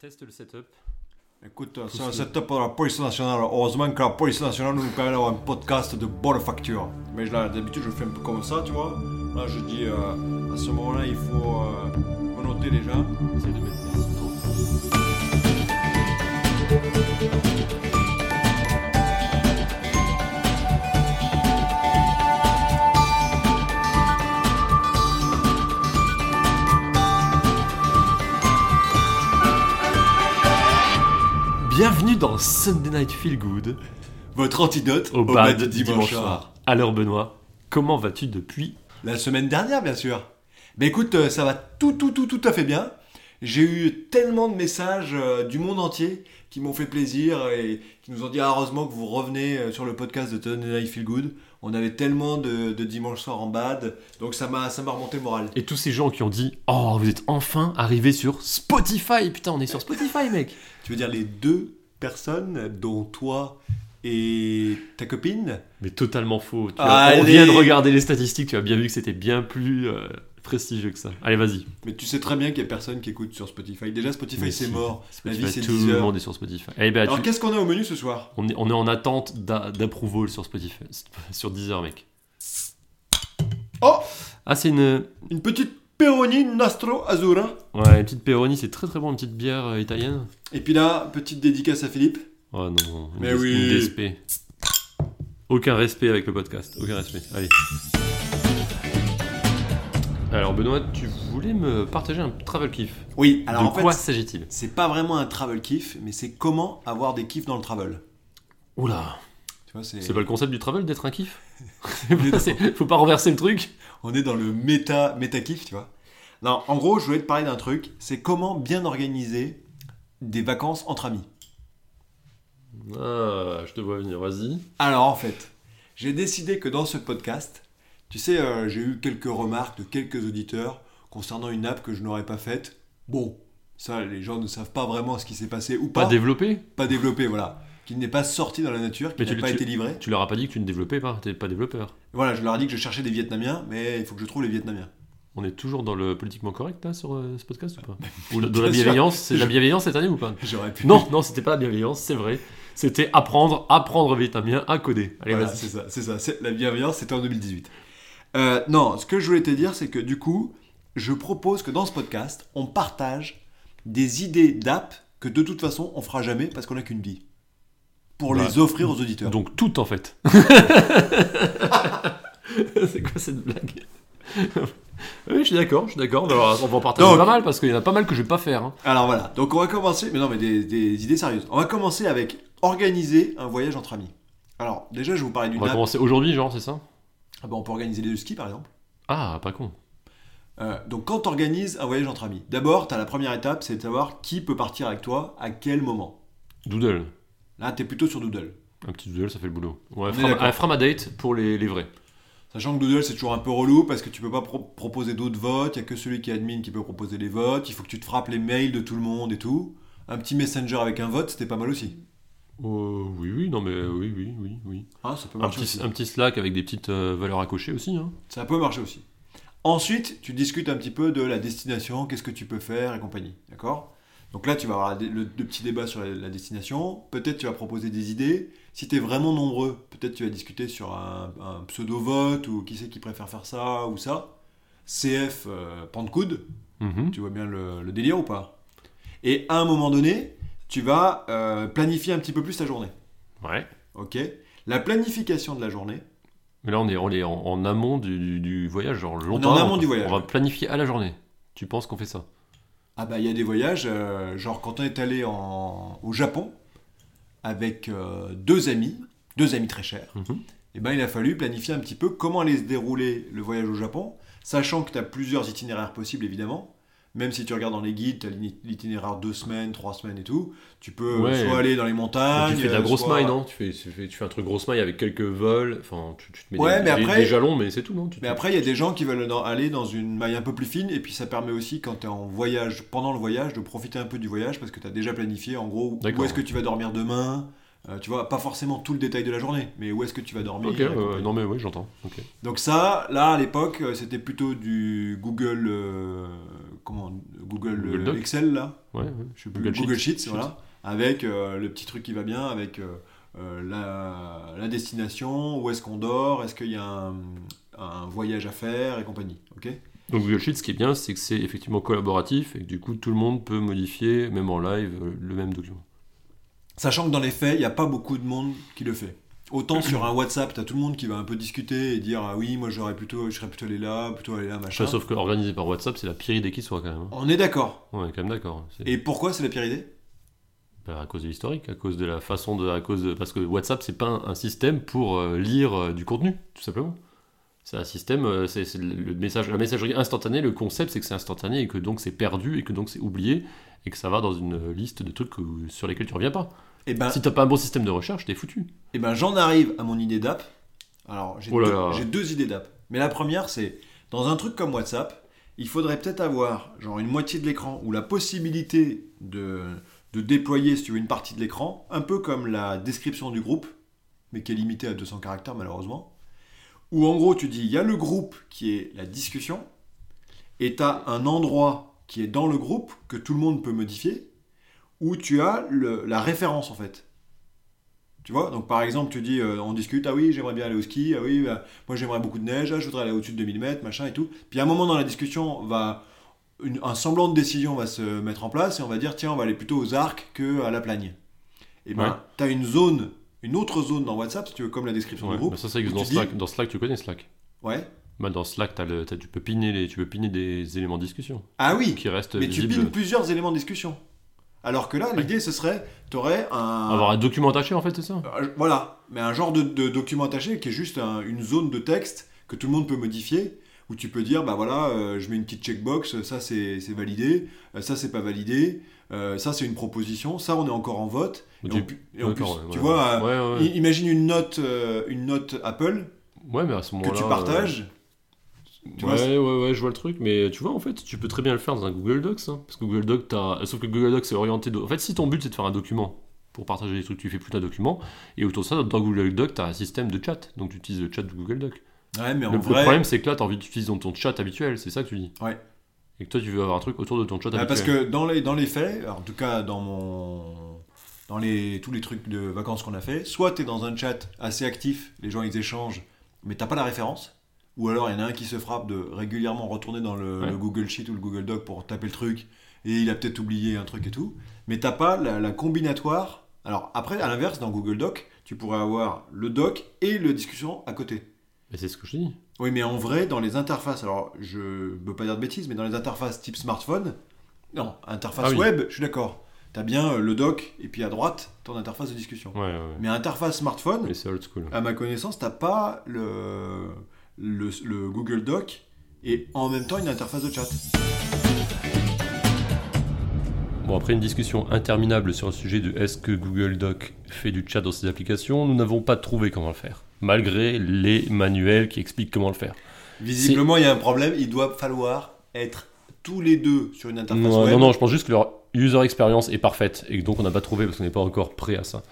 Teste le setup. Écoute, c'est un setup pour la police nationale. Heureusement que la police nationale nous permet d'avoir un podcast de bonne facture. Mais là, d'habitude, je fais un peu comme ça, tu vois. Là, je dis, euh, à ce moment-là, il faut euh, noter déjà. Essaye de mettre dans Sunday Night Feel Good, Votre antidote au au bal de dimanche soir. Alors Benoît, comment vas-tu depuis La semaine dernière, bien sûr. Mais écoute, euh, ça va tout, tout, tout, tout à fait bien. J'ai eu tellement de messages euh, du monde entier qui m'ont fait plaisir et qui nous ont dit ah, heureusement que vous revenez euh, sur le podcast de Tony Night Feel Good. On avait tellement de, de dimanche soir en bad, donc ça m'a ça m'a remonté le moral. Et tous ces gens qui ont dit Oh, vous êtes enfin arrivés sur Spotify Putain, on est sur Spotify, mec Tu veux dire les deux personnes, dont toi et ta copine Mais totalement faux. Tu Allez. as- on vient de regarder les statistiques, tu as bien vu que c'était bien plus euh, prestigieux que ça. Allez, vas-y. Mais tu sais très bien qu'il n'y a personne qui écoute sur Spotify. Déjà, Spotify, c'est si. mort. La vie, c'est tout 10 le monde est sur Spotify. Eh ben, Alors, tu- qu'est-ce qu'on a au menu ce soir? On, est, on est en attente d'a- d'approval sur Spotify, sur Deezer, mec. Oh Ah, c'est une, Une petite Peroni Nastro Azzurra. ouais, une petite Peroni, c'est très très bon, une petite bière euh, italienne. Et puis là, petite dédicace à Philippe. Oh non, une, Mais des- oui. une DSP. Aucun respect avec le podcast, aucun respect. Allez. Alors Benoît, tu voulais me partager un travel kiff. Oui, alors de en fait, quoi s'agit-il? c'est pas vraiment un travel kiff, mais c'est comment avoir des kiffs dans le travel. Oula, Tu vois, c'est... c'est pas le concept du travel d'être un kiff? C'est- Faut pas renverser le truc On est dans le méta, méta kiff, tu vois. Non, en gros, je voulais te parler d'un truc. C'est comment bien organiser des vacances entre amis. Ah, je te vois venir, vas-y. Alors en fait, j'ai décidé que dans ce podcast, tu sais, euh, j'ai eu quelques remarques de quelques auditeurs concernant une app que je n'aurais pas faite. Bon, ça, les gens ne savent pas vraiment ce qui s'est passé ou Pas pas. développé Pas développé, voilà. Qui n'est pas sorti dans la nature, qui Mais tu n'a pas tu- été livré. Tu leur as pas dit que tu ne développais pas, t'es pas développeur. Voilà, je leur ai dit que je cherchais des Vietnamiens, mais il faut que je trouve les Vietnamiens. On est toujours dans le politiquement correct là sur euh, ce podcast ou pas? Ou de Bien la bienveillance C'est la bienveillance cette année ou pas? J'aurais pu. Non, non, c'était pas la bienveillance, c'est vrai. C'était apprendre, apprendre vietnamien à coder. Allez, Voilà, vas-y. c'est ça, c'est ça. La bienveillance, c'était en 2018. Euh, non, ce que je voulais te dire, c'est que du coup, je propose que dans ce podcast, on partage des idées d'app que de toute façon, on fera jamais parce qu'on n'a qu'une vie. Pour les offrir aux auditeurs. Donc tout en fait. c'est quoi cette blague? Oui, je suis d'accord, je suis d'accord. On va en partager Donc- pas mal parce qu'il y en a pas mal que je vais pas faire. hein. Alors voilà, donc on va commencer, mais non, mais des, des idées sérieuses. On va commencer avec organiser un voyage entre amis. Alors, déjà, je vous parler On d'une va app. commencer aujourd'hui, genre, c'est ça? Ah bah, on peut organiser des skis, par exemple. Ah, pas con. Euh, donc quand tu organises un voyage entre amis, d'abord, tu as la première étape, c'est de savoir qui peut partir avec toi, à quel moment. Doodle. Là, tu es plutôt sur Doodle. Un petit doodle, ça fait le boulot. Ouais, Fram- d'accord. un Framadate pour les, les vrais. Sachant que Doodle, c'est toujours un peu relou parce que tu peux pas pro- proposer d'autres votes, il y a que celui qui est admin qui peut proposer les votes, il faut que tu te frappes les mails de tout le monde et tout. Un petit messenger avec un vote, c'était pas mal aussi. Euh, oui, oui, non mais euh, oui, oui, oui, oui. Ah, ça peut Un marcher petit, aussi. un petit Slack avec des petites euh, valeurs à cocher aussi. Hein. Ça peut marcher aussi. Ensuite, tu discutes un petit peu de la destination, qu'est-ce que tu peux faire et compagnie. D'accord? Donc là, tu vas avoir le, le petit débat sur la, la destination. Peut-être tu vas proposer des idées. Si tu es vraiment nombreux, peut-être tu vas discuter sur un, un pseudo-vote ou qui c'est qui préfère faire ça ou ça. CF, euh, pan de coude. Mhm. Tu vois bien le, le délire ou pas? Et à un moment donné, tu vas euh, planifier un petit peu plus ta journée. Ouais. Ok? La planification de la journée, Mais là, on est, on est en, en amont du, du- du voyage, genre est longtemps. en amont du voyage, On va planifier à la journée. Tu penses qu'on fait ça? Ah bah il y a des voyages, euh, genre quand on est allé en, au Japon avec euh, deux amis, deux amis très chers, Mhm. et ben il a fallu planifier un petit peu comment allait se dérouler le voyage au Japon, sachant que tu as plusieurs itinéraires possibles évidemment. Même si tu regardes dans les guides, tu as l'itinéraire deux semaines, trois semaines et tout. Tu peux Ouais. soit aller dans les montagnes. Tu fais de la euh, grosse soit- maille, non? Tu fais, tu, fais, tu fais un truc grosse maille avec quelques vols. Enfin, tu, tu te mets Ouais, des, mais des- après- des jalons, mais c'est tout, non? Tu- Mais après, il y a des gens qui veulent dans- aller dans une maille un peu plus fine, et puis ça permet aussi, quand tu es en voyage, pendant le voyage, de profiter un peu du voyage, parce que tu as déjà planifié, en gros, où est-ce que tu vas dormir demain, euh, tu vois, pas forcément tout le détail de la journée, mais où est-ce que tu vas dormir? Ok, et ouais, compagnie. ouais, non mais oui, j'entends. Donc ça, là, à l'époque, euh, c'était plutôt du Google, euh, comment Google, Google euh. Excel là, Ouais, ouais. je sais plus, Google Google, Sheets. Sheets, voilà, avec euh, le petit truc qui va bien, avec euh, la, la destination, où est-ce qu'on dort, est-ce qu'il y a un, un voyage à faire et compagnie. Ok? Donc Google Sheets, ce qui est bien, c'est que c'est effectivement collaboratif et que du coup tout le monde peut modifier, même en live, le même document. Sachant que dans les faits, il n'y a pas beaucoup de monde qui le fait. Autant sur un WhatsApp, tu as tout le monde qui va un peu discuter et dire ah oui, moi j'aurais plutôt, je serais plutôt allé là, plutôt allé là, machin. Sauf que organisé par WhatsApp, c'est la pire idée qui soit quand même. hein. On est d'accord. On est quand même d'accord. Et pourquoi c'est la pire idée? Bah, à cause de l'historique, à cause de la façon de, à cause de, parce que WhatsApp c'est pas un, un système pour euh, lire euh, du contenu, tout simplement. C'est un système, euh, c'est le le message, la messagerie instantanée. Le concept c'est que c'est instantané et que donc c'est perdu et que donc c'est oublié et que ça va dans une liste de trucs que- sur lesquels tu reviens pas. Eh ben, Si t'as pas un bon système de recherche, t'es foutu. Eh ben, j'en arrive à mon idée d'app. Alors, j'ai Oh deux, j'ai deux idées d'app. Mais la première, c'est dans un truc comme WhatsApp, il faudrait peut-être avoir genre une moitié de l'écran ou la possibilité de, de déployer, si tu veux, une partie de l'écran, un peu comme la description du groupe, mais qui est limitée à 200 caractères malheureusement. Où en gros, tu dis, il y a le groupe qui est la discussion, et tu as un endroit qui est dans le groupe que tout le monde peut modifier, où tu as le- la référence en fait. Tu vois, donc par exemple, tu dis, euh, on discute, ah oui, j'aimerais bien aller au ski, ah oui, bah, moi j'aimerais beaucoup de neige, ah, je voudrais aller au-dessus de 2000 mètres, machin et tout. Puis à un moment dans la discussion, va, une- un semblant de décision va se mettre en place et on va dire, tiens, on va aller plutôt aux arcs que à la plagne. Et ben, Ouais. tu as une zone, une autre zone dans WhatsApp, si tu veux, comme la description Ouais, du groupe. bah ça, où dans dis- Slack. Dans Slack, tu connais Slack. Ouais. Bah, dans Slack, t'as le- tu peux piner les, tu peux piner des éléments de discussion Ah oui, qui restent mais tu piles plusieurs éléments de discussion. Alors que là, l'idée, ce serait, tu aurais un... Avoir un document attaché en fait, c'est ça. Euh, Voilà, mais un genre de, de document attaché qui est juste un- une zone de texte que tout le monde peut modifier, où tu peux dire, bah voilà, euh, je mets une petite checkbox, ça c'est validé, euh, ça c'est pas validé, euh, ça c'est une proposition, ça on est encore en vote. Et en, et en plus, ouais, tu ouais, vois, ouais, imagine une note, une note Apple Ouais, mais à ce que tu partages. Tu vois, ouais, ouais, ouais, je vois le truc, mais tu vois, en fait, tu peux très bien le faire dans un Google Docs. hein, parce que Google Docs, t'as... sauf que Google Docs, c'est orienté. de- En fait, si ton but c'est de faire un document pour partager des trucs, tu fais plus d'un document. Et autour de ça, dans Google Docs, t'as un système de chat. Donc tu utilises le chat de Google Docs. Ouais, mais en Le, le vrai, problème, c'est que là, t'as envie d'utiliser ton chat habituel, c'est ça que tu dis. Ouais. Et que toi, tu veux avoir un truc autour de ton chat bah, parce habituel. que dans les, dans les faits, alors, en tout cas dans mon... Dans les, tous les trucs de vacances qu'on a fait, soit tu es dans un chat assez actif, les gens ils échangent, mais t'as pas la référence. Ou alors il y en a un qui se frappe de régulièrement retourner dans le, Ouais. le Google Sheet ou le Google Doc pour taper le truc, et il a peut-être oublié un truc et tout. Mais t'as pas la, la combinatoire. Alors après, à l'inverse, dans Google Doc, tu pourrais avoir le doc et le discussion à côté. Mais c'est ce que je dis. Oui, mais en vrai, dans les interfaces, alors je veux pas dire de bêtises, mais dans les interfaces type smartphone, non, interface Ah oui. web, je suis d'accord. T'as bien euh, le doc et puis à droite, ton interface de discussion. Ouais, ouais, ouais. Mais interface smartphone, Mais c'est old school. à ma connaissance, t'as pas le, le, le Google Doc et en même temps une interface de chat. Bon, après une discussion interminable sur le sujet de est-ce que Google Doc fait du chat dans ses applications, nous n'avons pas trouvé comment le faire. Malgré les manuels qui expliquent comment le faire. Visiblement, il y a un problème, il doit falloir être tous les deux sur une interface Non, web. non, non, je pense juste que leur user experience est parfaite et donc on n'a pas trouvé parce qu'on n'est pas encore prêt à ça.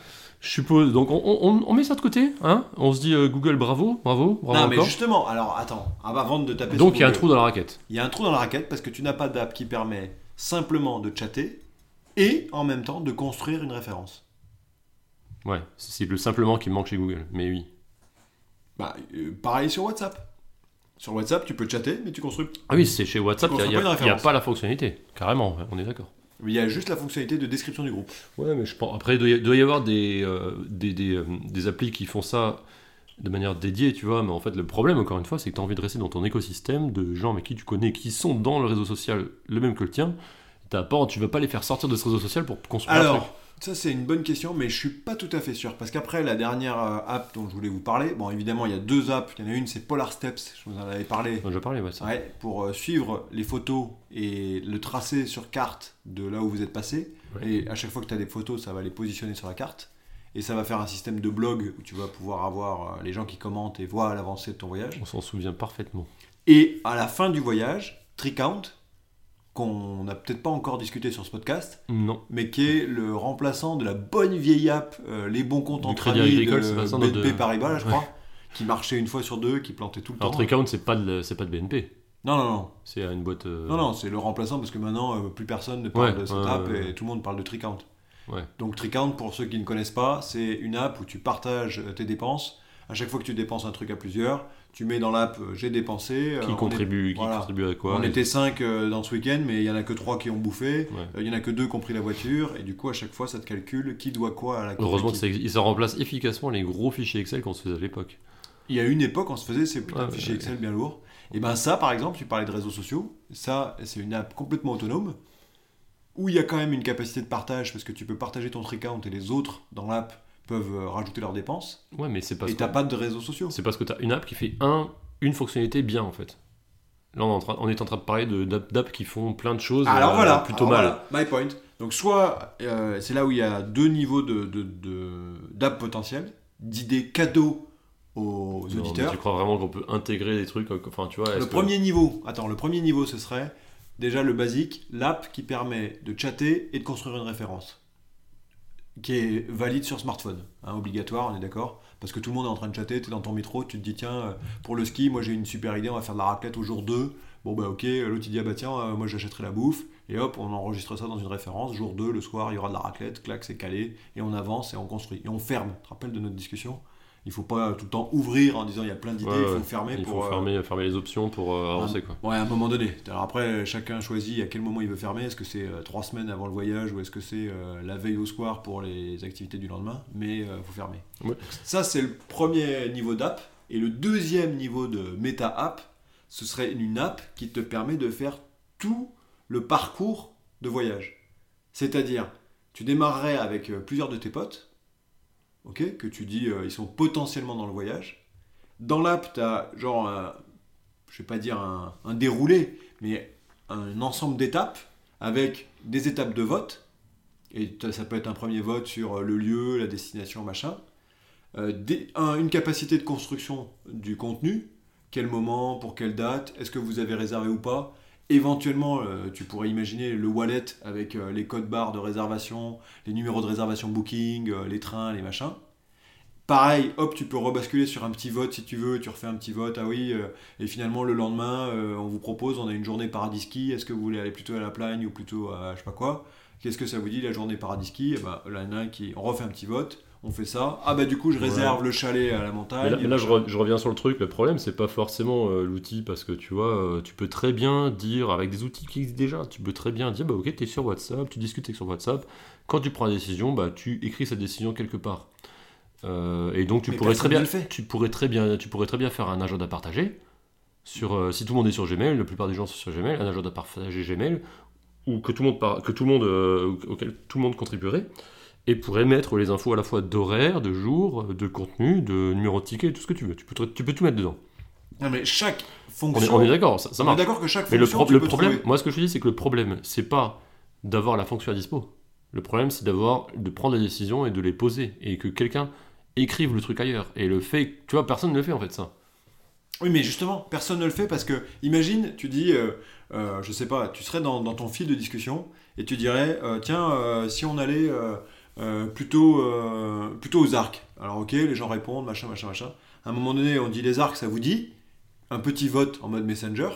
Je suppose, donc on, on- on met ça de côté, hein On se dit euh, Google bravo, bravo, bravo Non, mais justement, alors attends, avant de taper Donc il y a un trou dans la raquette. Il y a un trou dans la raquette parce que tu n'as pas d'app qui permet simplement de chatter et en même temps de construire une référence. Ouais, c'est le simplement qui manque chez Google, mais oui. Bah, euh, pareil sur WhatsApp. Sur WhatsApp, tu peux chatter, mais tu construis. Ah oui, c'est chez WhatsApp, il n'y a, y a pas la fonctionnalité, carrément, on est d'accord. Il y a juste la fonctionnalité de description du groupe. Ouais, mais je pense. Après, il doit y, avoir des, euh, des, des, euh, des applis qui font ça de manière dédiée, tu vois. Mais en fait, le problème, encore une fois, c'est que tu as envie de rester dans ton écosystème de gens avec qui tu connais, qui sont dans le réseau social le même que le tien. T'as pas, tu vas pas les faire sortir de ce réseau social pour construire un truc. Ça c'est une bonne question, mais je suis pas tout à fait sûr. Parce qu'après, la dernière euh, app dont je voulais vous parler, bon, évidemment, il y a deux apps. Il y en a une, c'est Polar Steps, je vous en avais parlé. Je parlais, ouais, ça. Ouais, pour euh, suivre les photos et le tracé sur carte de là où vous êtes passé. Ouais. Et à chaque fois que tu as des photos, ça va les positionner sur la carte. Et ça va faire un système de blog où tu vas pouvoir avoir euh, les gens qui commentent et voient l'avancée de ton voyage. On s'en souvient parfaitement. Et à la fin du voyage, Tricount, qu'on n'a peut-être pas encore discuté sur ce podcast, Non. mais qui est le remplaçant de la bonne vieille app euh, Les bons comptes Du entre amis Agricole, de ça, BNP de- Paribas, là, je Ouais. crois, qui marchait une fois sur deux, qui plantait tout le Alors, temps. Tricount, c'est pas, de, c'est pas de BNP. Non, non, non. C'est une boîte. euh, Non, non, c'est le remplaçant parce que maintenant, euh, plus personne ne parle Ouais, de cette app et tout le monde parle de Tricount. Ouais. Donc Tricount, pour ceux qui ne connaissent pas, c'est une app où tu partages tes dépenses. À chaque fois que tu dépenses un truc à plusieurs, tu mets dans l'app euh, j'ai dépensé. euh, Qui on est- contribue, qui voilà. contribue à quoi on était 5 dans ce week-end, mais il y en a que 3 qui ont bouffé. Ouais. Euh, Il y en a que 2 qui ont pris la voiture. Et du coup, à chaque fois, ça te calcule qui doit quoi à la Heureusement que ça, remplace efficacement les gros fichiers Excel qu'on se faisait à l'époque. Il y a une époque, on se faisait ces putains de Ouais, fichiers ouais, Excel bien lourds. Et ben ça, par exemple, tu parlais de réseaux sociaux. Ça, c'est une app complètement autonome où il y a quand même une capacité de partage parce que tu peux partager ton Tricount et les autres dans l'app peuvent euh, rajouter leurs dépenses. Ouais, mais c'est parce et t'as pas de réseaux sociaux. c'est parce que tu as une app qui fait un, une fonctionnalité bien en fait. Là, on est en train, on est en train de parler de- d'app d'apps qui font plein de choses Alors euh, voilà, plutôt alors mal. voilà, my point. Donc soit euh, c'est là où il y a deux niveaux de, de, de- d'apps potentielles, d'idées cadeaux aux Non, auditeurs. tu crois vraiment qu'on peut intégrer des trucs euh, Enfin, tu vois. Le que- premier niveau, attends, le premier niveau ce serait déjà le basique, l'app qui permet de chatter et de construire une référence. Qui est valide sur smartphone, hein, obligatoire, on est d'accord. Parce que tout le monde est en train de chatter, tu es dans ton métro, tu te dis tiens, euh, pour le ski, moi j'ai une super idée, on va faire de la raclette au jour 2. Bon bah ok, l'autre il dit ah bah tiens, euh, moi j'achèterai la bouffe, et hop, on enregistre ça dans une référence, jour 2, le soir, il y aura de la raclette, clac, c'est calé, et on avance et on construit. Et on ferme, tu te rappelles de notre discussion? Il faut pas tout le temps ouvrir en disant il y a plein d'idées, Ouais, il faut fermer Il pour... faut euh, fermer, fermer les options pour euh, avancer quoi. Ouais, à un moment donné. Alors après, chacun choisit à quel moment il veut fermer. Est-ce que c'est euh, trois semaines avant le voyage ou est-ce que c'est la veille au soir pour les activités du lendemain? Mais il faut fermer. Ouais. Ça, c'est le premier niveau d'app. Et le deuxième niveau de méta-app, ce serait une app qui te permet de faire tout le parcours de voyage. C'est-à-dire, tu démarrerais avec plusieurs de tes potes, que tu dis euh, ils sont potentiellement dans le voyage. Dans l'app, tu as genre, un- je vais pas dire un, déroulé, mais un ensemble d'étapes avec des étapes de vote. Et ça peut être un premier vote sur euh, le lieu, la destination, machin. Euh, une capacité de construction du contenu. Quel moment, pour quelle date, est-ce que vous avez réservé ou pas Éventuellement, euh, tu pourrais imaginer le wallet avec euh, les codes barres de réservation, les numéros de réservation booking, euh, les trains, les machins. Pareil, hop, tu peux rebasculer sur un petit vote si tu veux, tu refais un petit vote, ah oui, et finalement le lendemain, on vous propose, on a une journée paradis ski, est-ce que vous voulez aller plutôt à la plagne ou plutôt à je sais pas quoi Qu'est-ce que ça vous dit la journée paradis ski? Eh ben, là, un qui, on refait un petit vote, on fait ça, ah bah du coup je Ouais. réserve le chalet à la montagne. Mais là, mais là, je, re- je reviens sur le truc. Le problème, c'est pas forcément euh, l'outil parce que tu vois, euh, tu peux très bien dire avec des outils qui existent déjà, tu peux très bien dire bah ok, tu es sur WhatsApp, tu discutes avec sur WhatsApp. Quand tu prends la décision, bah tu écris cette décision quelque part. Euh, et donc tu Mais pourrais très bien, fait. tu pourrais très bien, tu pourrais très bien faire un agenda partagé. Sur, si tout le monde est sur Gmail, la plupart des gens sont sur Gmail, un agenda partagé Gmail ou que tout le monde, par- que tout le monde, auquel tout le monde contribuerait et pourrait mettre les infos à la fois d'horaire, de jour, de contenu, de numéro de ticket, tout ce que tu veux. Tu peux, tu peux tout mettre dedans. Non mais chaque fonction, on est d'accord, ça, ça on est marche. d'accord que chaque Mais le, fonction, pro- tu le problème, trouver. moi ce que je te dis, c'est que le problème, c'est pas d'avoir la fonction à dispo. Le problème, c'est d'avoir, de prendre les décisions et de les poser. Et que quelqu'un écrive le truc ailleurs. Et le fait, tu vois, personne ne le fait en fait ça. Oui, mais justement, personne ne le fait parce que, imagine, tu dis, euh, euh, je sais pas, tu serais dans, dans ton fil de discussion et tu dirais, euh, tiens, si on allait euh, plutôt, euh, plutôt aux arcs. Alors, ok, les gens répondent, machin, machin, machin. À un moment donné, on dit les arcs, ça vous dit? Un petit vote en mode Messenger.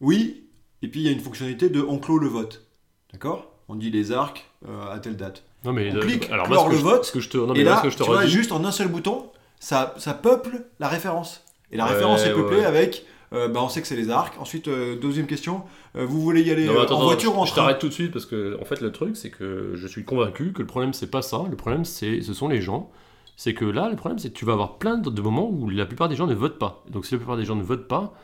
Oui, et puis il y a une fonctionnalité de on clôt le vote. D'accord? On dit les arcs euh, à telle date. Non mais On clique, alors moi, ce que le je- vote, ce que je te, non, mais et là, ce que je te tu vois, redis- juste en un seul bouton, ça, ça peuple la référence. Et la Ouais, référence est peuplée ouais. avec, euh, bah, on sait que c'est les arcs. Ensuite, euh, deuxième question, euh, vous voulez y aller Non, attends, en voiture je, ou en je train t'arrête tout de suite parce que en fait le truc c'est que je suis convaincu que le problème c'est pas ça, le problème c'est ce sont les gens. C'est que là le problème c'est que tu vas avoir plein de moments où la plupart des gens ne votent pas. Donc si la plupart des gens ne votent pas,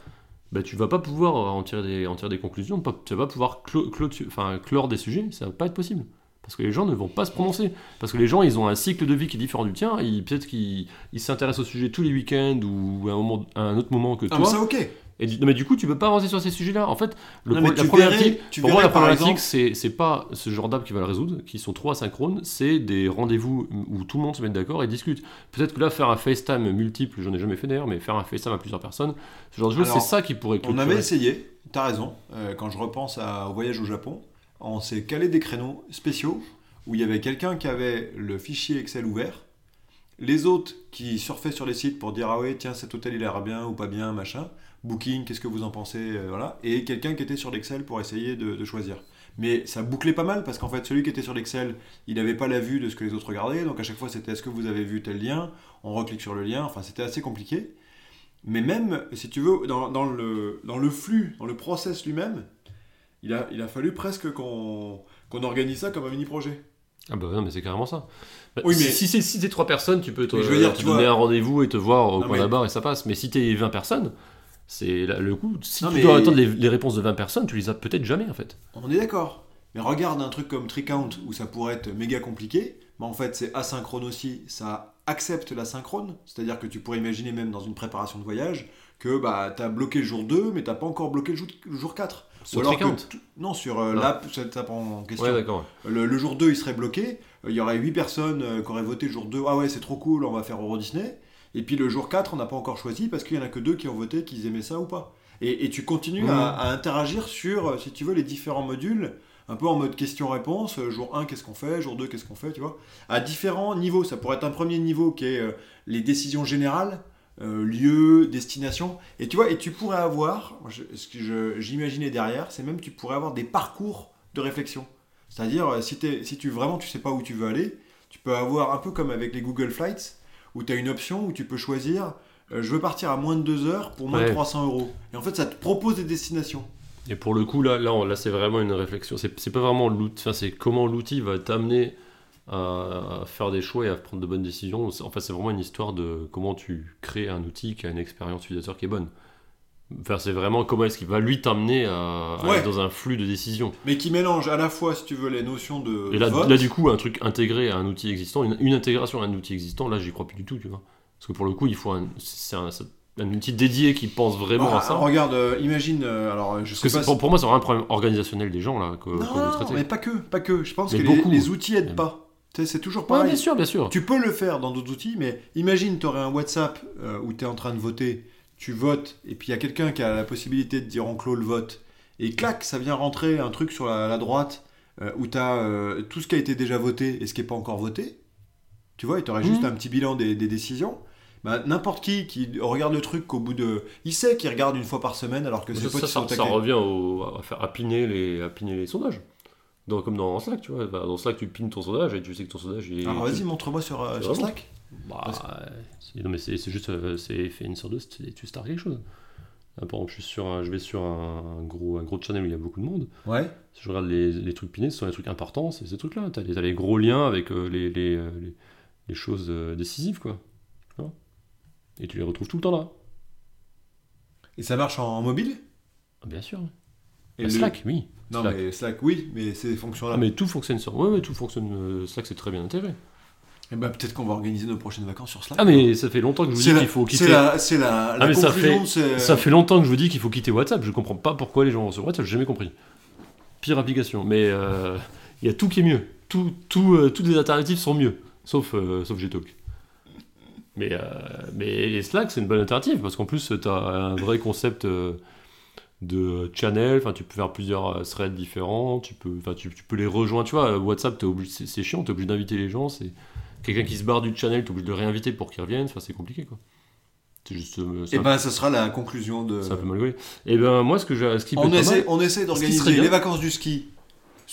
bah, tu vas pas pouvoir en tirer des, en tirer des conclusions, pas- tu vas pas pouvoir clo- clo- enfin, clore des sujets, ça va pas être possible. Parce que les gens ne vont pas se prononcer. Parce que les gens, ils ont un cycle de vie qui est différent du tien. Peut-être qu'ils ils s'intéressent au sujet tous les week-ends ou à un, moment- à un autre moment que Ah, toi. mais ça, ok. Et du- non, mais du coup, tu peux pas avancer sur ces sujets-là. En fait, le Non, pro- mais la tu problématique, verrais- tu pour moi, la problématique, exemple- c'est pas ce genre d'app qui va le résoudre, qui sont trop asynchrones, c'est des rendez-vous où tout le monde se met d'accord et discute. Peut-être que là, faire un FaceTime multiple, j'en ai jamais fait d'ailleurs, mais faire un FaceTime à plusieurs personnes, ce genre de choses, c'est ça qui pourrait On avait essayé, t'as raison, euh, quand je repense à- au voyage au Japon, on s'est calé des créneaux spéciaux où il y avait quelqu'un qui avait le fichier Excel ouvert les autres qui surfaient sur les sites pour dire ah ouais tiens cet hôtel il a l'air bien ou pas bien machin, Booking qu'est-ce que vous en pensez euh, voilà. Et quelqu'un qui était sur l'Excel pour essayer de, choisir. Mais ça bouclait pas mal parce qu'en fait celui qui était sur l'Excel il n'avait pas la vue de ce que les autres regardaient. Donc à chaque fois c'était est-ce que vous avez vu tel lien, on reclique sur le lien, enfin c'était assez compliqué. Mais même si tu veux dans, dans le, dans le flux, dans le process lui-même, il a, il a fallu presque qu'on organise ça comme un mini-projet. Ah bah non, mais c'est carrément ça. Bah, Oui, si- mais- Si c'est si t'es trois personnes, tu peux te, Mais je veux dire, te tu donner vois- un rendez-vous et te voir au Non, coin mais- la barre et ça passe. Mais si t'es 20 personnes, c'est le coup. Si Non, tu mais- dois attendre les, les réponses de 20 personnes, tu les as peut-être jamais en fait. On est d'accord. Mais regarde un truc comme Tricount où ça pourrait être méga compliqué. Bah en fait, c'est asynchrone aussi. Ça accepte l'asynchrone. C'est-à-dire que tu pourrais imaginer même dans une préparation de voyage que bah, tu as bloqué le jour 2, mais tu pas encore bloqué le jour, le jour 4. Sur Ou alors que Non, sur euh, Non. l'app, cette app en question. Ouais, d'accord. le, le jour 2, il serait bloqué. Euh, Il y aurait 8 personnes euh, qui auraient voté le jour 2. Ah ouais, c'est trop cool, on va faire Euro Disney. Et puis le jour 4, on n'a pas encore choisi parce qu'il y en a que deux qui ont voté qu'ils aimaient ça ou pas. Et, et tu continues à, à interagir sur, si tu veux, les différents modules, un peu en mode question-réponse. Jour 1, qu'est-ce qu'on fait Jour 2, qu'est-ce qu'on fait Tu vois À différents niveaux. Ça pourrait être un premier niveau qui est euh, les décisions générales, euh, lieu, destination. Et tu vois, et tu pourrais avoir, je- ce que j'imaginais derrière, c'est même tu pourrais avoir des parcours de réflexion. C'est-à-dire, euh, si, tu vraiment tu sais pas où tu veux aller, tu peux avoir un peu comme avec les Google Flights, où tu as une option où tu peux choisir euh, je veux partir à moins de 2 heures pour moins de Ouais. 300 euros. Et en fait, ça te propose des destinations. Et pour le coup, là, là, c'est vraiment une réflexion. C'est c'est pas vraiment l'outil, enfin, c'est comment l'outil va t'amener à, à faire des choix et à prendre de bonnes décisions. En fait, c'est vraiment une histoire de comment tu crées un outil qui a une expérience utilisateur qui est bonne. Enfin, c'est vraiment comment est-ce qu'il va lui t'amener à, à Ouais. être dans un flux de décisions. Mais qui mélange à la fois, si tu veux, les notions de Et là, vote. là, du coup, un truc intégré à un outil existant, une, une intégration à un outil existant, là, j'y crois plus du tout, tu vois. Parce que pour le coup, il faut un, c'est un, c'est un outil dédié qui pense vraiment Ah, à ça. Regarde, euh, imagine, euh, alors je Parce sais que pas si- pour, moi, c'est vraiment un problème organisationnel des gens, là, que, Non, non, traitez. mais pas que, pas que. Je pense Mais que les, les outils aident pas. C'est toujours Ouais, pareil. bien sûr, bien sûr. Tu peux le faire dans d'autres outils, mais imagine, tu aurais un WhatsApp euh, où tu es en train de voter, tu votes, et puis il y a quelqu'un qui a la possibilité de dire on clôt le vote, et clac, ça vient rentrer un truc sur la, la droite euh, où tu as tout ce qui a été déjà voté et ce qui n'est pas encore voté. Tu vois, et tu aurais juste Mhm. un petit bilan des, des décisions. Bah, N'importe qui qui regarde le truc qu'au bout de. Il sait qu'il regarde une fois par semaine alors que potes ça, revient au- à faire appiner les, appiner les sondages. Donc, comme dans Slack, tu vois. Dans Slack, tu pines ton sondage et tu sais que ton sondage est. Alors vas-y, montre-moi sur, euh, sur Slack. Bah, Parce non, mais c'est juste. euh, C'est fait une sorte de. c'est- Tu starts quelque chose. Là, par exemple, je, suis sur un- je vais sur un, gros, un gros channel où il y a beaucoup de monde. Ouais. Si je regarde les, les trucs pinés, ce sont les trucs importants, c'est ces trucs-là. T'as les, t'as les gros liens avec euh, les, les, les, les choses euh, décisives, quoi. Vois Et tu les retrouves tout le temps là. Et ça marche en, en mobile? Ah, bien sûr. Et Bah, le- Slack, oui. Non, Slack. mais Slack, oui, mais ces fonctions-là. Ah, mais tout fonctionne sur. Ouais, ouais, tout fonctionne. euh, Slack, c'est très bien intégré. Eh ben, peut-être qu'on va organiser nos prochaines vacances sur Slack. Ah, mais ça fait longtemps que je vous dis qu'il faut c'est quitter. la, c'est la, la Ah, mais ça fait- Ça longtemps que je vous dis qu'il faut quitter WhatsApp. Je comprends pas pourquoi les gens vont sur WhatsApp. J'ai jamais compris. Pire application. Mais euh, il y a tout qui est mieux. Tout, tout, euh, toutes les alternatives sont mieux. Sauf, euh, sauf Gtalk. Mais, mais Slack, c'est une bonne alternative. Parce qu'en plus, tu as un vrai concept de channel. Enfin, tu peux faire plusieurs euh, threads différents. Tu peux, enfin, tu, tu peux les rejoindre. Tu vois, WhatsApp, t'es obligé- c'est chiant. Tu es obligé d'inviter les gens. C'est quelqu'un qui se barre du channel. Tu es obligé de le réinviter pour qu'il revienne. Enfin, c'est compliqué. quoi. C'est juste. euh, c'est Eh ben, ça sera la conclusion de. c'est un peu mal. Et ben moi, ce que j'ai, ce qui peut On essaie, on essaie d'organiser les vacances du ski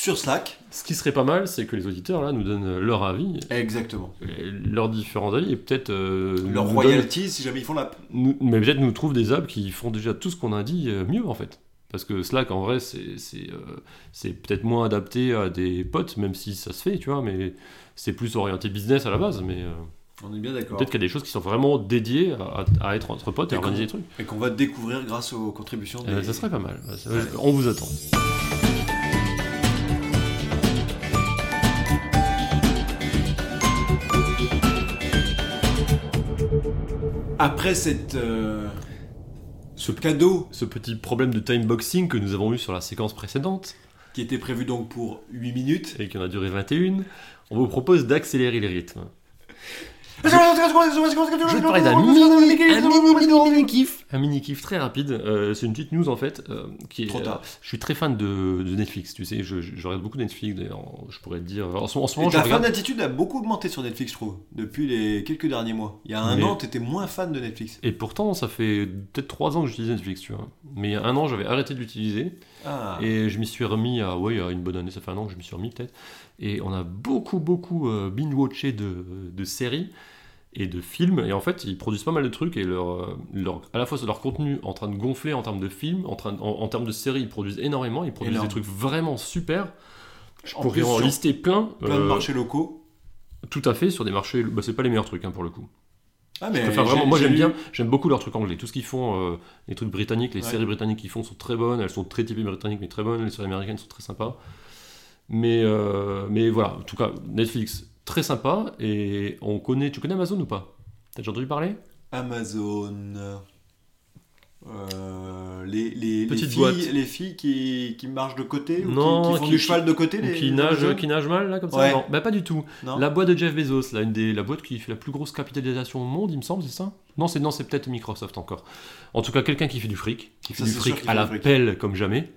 sur Slack. ce qui serait pas mal, c'est que les auditeurs là nous donnent leur avis, Exactement. leurs différents avis, et peut-être euh, Leur royalty si jamais ils font l'app. donnent- nous- mais peut-être nous trouvent des apps qui font déjà tout ce qu'on a dit euh, mieux en fait. Parce que Slack en vrai, c'est euh, peut-être moins adapté à des potes, même si ça se fait, tu vois, mais c'est plus orienté business à la base. Mais euh, On est bien d'accord. peut-être qu'il y a des choses qui sont vraiment dédiées à, à être entre potes et, Et organiser des trucs. Et qu'on va découvrir grâce aux contributions Euh, des. ça serait pas mal. On vous attend. Après cette, euh, ce cadeau Ce petit problème de timeboxing que nous avons eu sur la séquence précédente. qui était prévu donc pour 8 minutes. et qui en a duré 21, on vous propose d'accélérer les rythmes. Je vais te parler d'un mini, un mini, mini kiff, un mini kiff très rapide. Euh, c'est une petite news en fait euh, qui est. Trop tard. euh, je suis très fan de, de Netflix. Tu sais, je, je, je regarde beaucoup de Netflix. d'ailleurs, Je pourrais te dire. En ce, en ce Et moment, ta fan d'attitude a beaucoup augmenté sur Netflix, je trouve, depuis les quelques derniers mois. Il y a un Mais- an, t'étais moins fan de Netflix. Et pourtant, ça fait peut-être trois ans que j'utilise Netflix, tu vois. Mais il y a un an, j'avais arrêté de l'utiliser. Ah. Et je m'y suis remis à, ouais, il y a une bonne année, ça fait un an que je m'y suis remis peut-être. Et on a beaucoup, beaucoup euh, binge-watché de, de séries et de films. Et en fait, ils produisent pas mal de trucs et leur, euh, leur, à la fois leur contenu en train de gonfler en termes de films, en, train en, en termes de séries, ils produisent énormément. Ils produisent Énorme. des trucs vraiment super. Je En pourrais plus, en lister plein. Plein de euh, marchés locaux. Tout à fait, sur des marchés. Bah, c'est pas les meilleurs trucs hein, pour le coup. Ah, mais vraiment, moi j'ai j'aime bien, j'aime beaucoup leurs trucs anglais. Tout ce qu'ils font, euh, les trucs britanniques, les Ouais. séries britanniques qu'ils font sont très bonnes. Elles sont très typées britanniques, mais très bonnes. Les séries américaines sont très sympas. Mais, euh, mais voilà, en tout cas, Netflix, très sympa. Et on connaît, tu connais Amazon ou pas? T'as déjà entendu parler? Amazon. euh, les, les, les filles, les filles qui, qui marchent de côté ou Non, qui, qui font qui- du cheval de côté les, qui les nage, Amazon qui nage mal là comme ça? Ouais. Non, bah pas du tout. Non La boîte de Jeff Bezos, là, une des, la boîte qui fait la plus grosse capitalisation au monde, il me semble, c'est ça? Non, c'est non, c'est peut-être Microsoft encore. En tout cas, quelqu'un qui fait du fric, qui fait du fric à fait la fric. pelle comme jamais.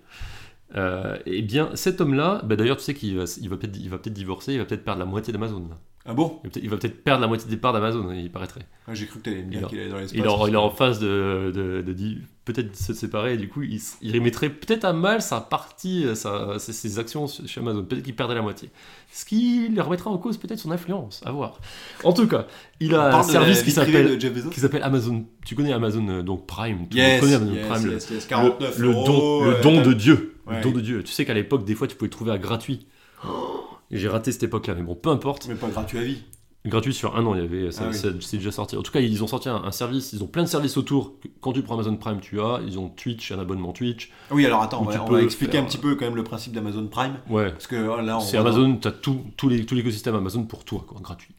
Euh, eh bien, cet homme-là, bah, d'ailleurs, tu sais qu'il va, il va peut-être, il va peut-être divorcer, il va peut-être perdre la moitié d'Amazon. Ah bon? Il va peut-être, perdre la moitié des parts d'Amazon, il paraîtrait. Ah, J'ai cru que t'allais me Il dire qu'il allait dans l'espace. Il est, en, il est en phase de, de, de di- peut-être se séparer, et du coup, il, remettrait peut-être à mal sa partie, euh, sa, ses, ses actions chez Amazon. Peut-être qu'il perdrait la moitié. Ce qui lui remettra en cause peut-être son influence, à voir. En tout cas, il a un service qui s'appelle qui Amazon. Tu connais Amazon euh, donc Prime. Le Yes, connaît Amazon yes, Prime. le- yes, yes, le- 49 le, euros, don, le euh, don de Dieu. Ouais. Le don de Dieu. Tu sais qu'à l'époque, des fois, tu pouvais le trouver à gratuit. Oh, J'ai raté cette époque-là, mais bon, peu importe. Mais pas gratuit à vie. Gratuit sur un an, il y avait, Ah oui. c'est déjà sorti. En tout cas, ils ont sorti un, un service, ils ont plein de services autour. Quand tu prends Amazon Prime, tu as. Ils ont Twitch, un abonnement Twitch. Oui, alors attends, on va, on va expliquer faire- un petit peu quand même le principe d'Amazon Prime. Ouais. Parce que euh, là, C'est Amazon, tu as tout, tout tout l'écosystème Amazon pour toi, quoi, gratuit.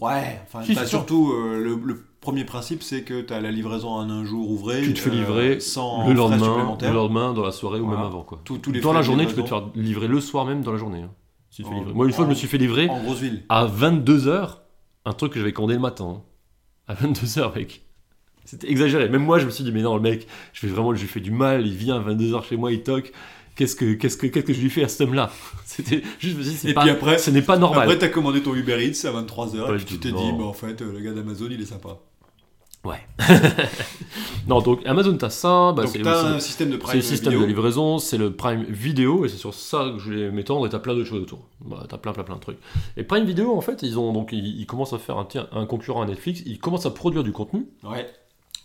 Ouais, enfin, Si, surtout euh, le, le premier principe, c'est que tu as la livraison en un jour ouvré. Tu te fais euh, livrer sans le lendemain, le lendemain, dans la soirée ou même avant, quoi. Tous- tous les dans la journée, tu peux te faire livrer le soir même dans la journée. hein, fais livrer. Moi, une fois, je me suis fait livrer En grosse ville. à 22h, un truc que j'avais commandé le matin. hein. À 22h, mec. C'était exagéré. Même moi, je me suis dit, mais non, le mec, je vais vraiment, je lui fais du mal, il vient à 22h chez moi, il toque. Qu'est-ce que, qu'est-ce que, qu'est-ce que je lui fais à cet homme-là? C'était juste, je me suis dit, après- ce n'est pas normal. Après, t'as commandé ton Uber Eats à 23h Pas et puis tu t'es dit, non. bah, en fait, le gars d'Amazon, il est sympa. Ouais. non, donc Amazon, t'as ça. Bah, Donc, c'est t'as un système de C'est Prime le système vidéo. de livraison, c'est le Prime Vidéo, et c'est sur ça que je voulais m'étendre, et t'as plein d'autres choses autour. Bah, t'as plein, plein, plein de trucs. Et Prime Vidéo, en fait, ils ont donc ils, ils commencent à faire un, un concurrent à Netflix, ils commencent à produire du contenu, Ouais.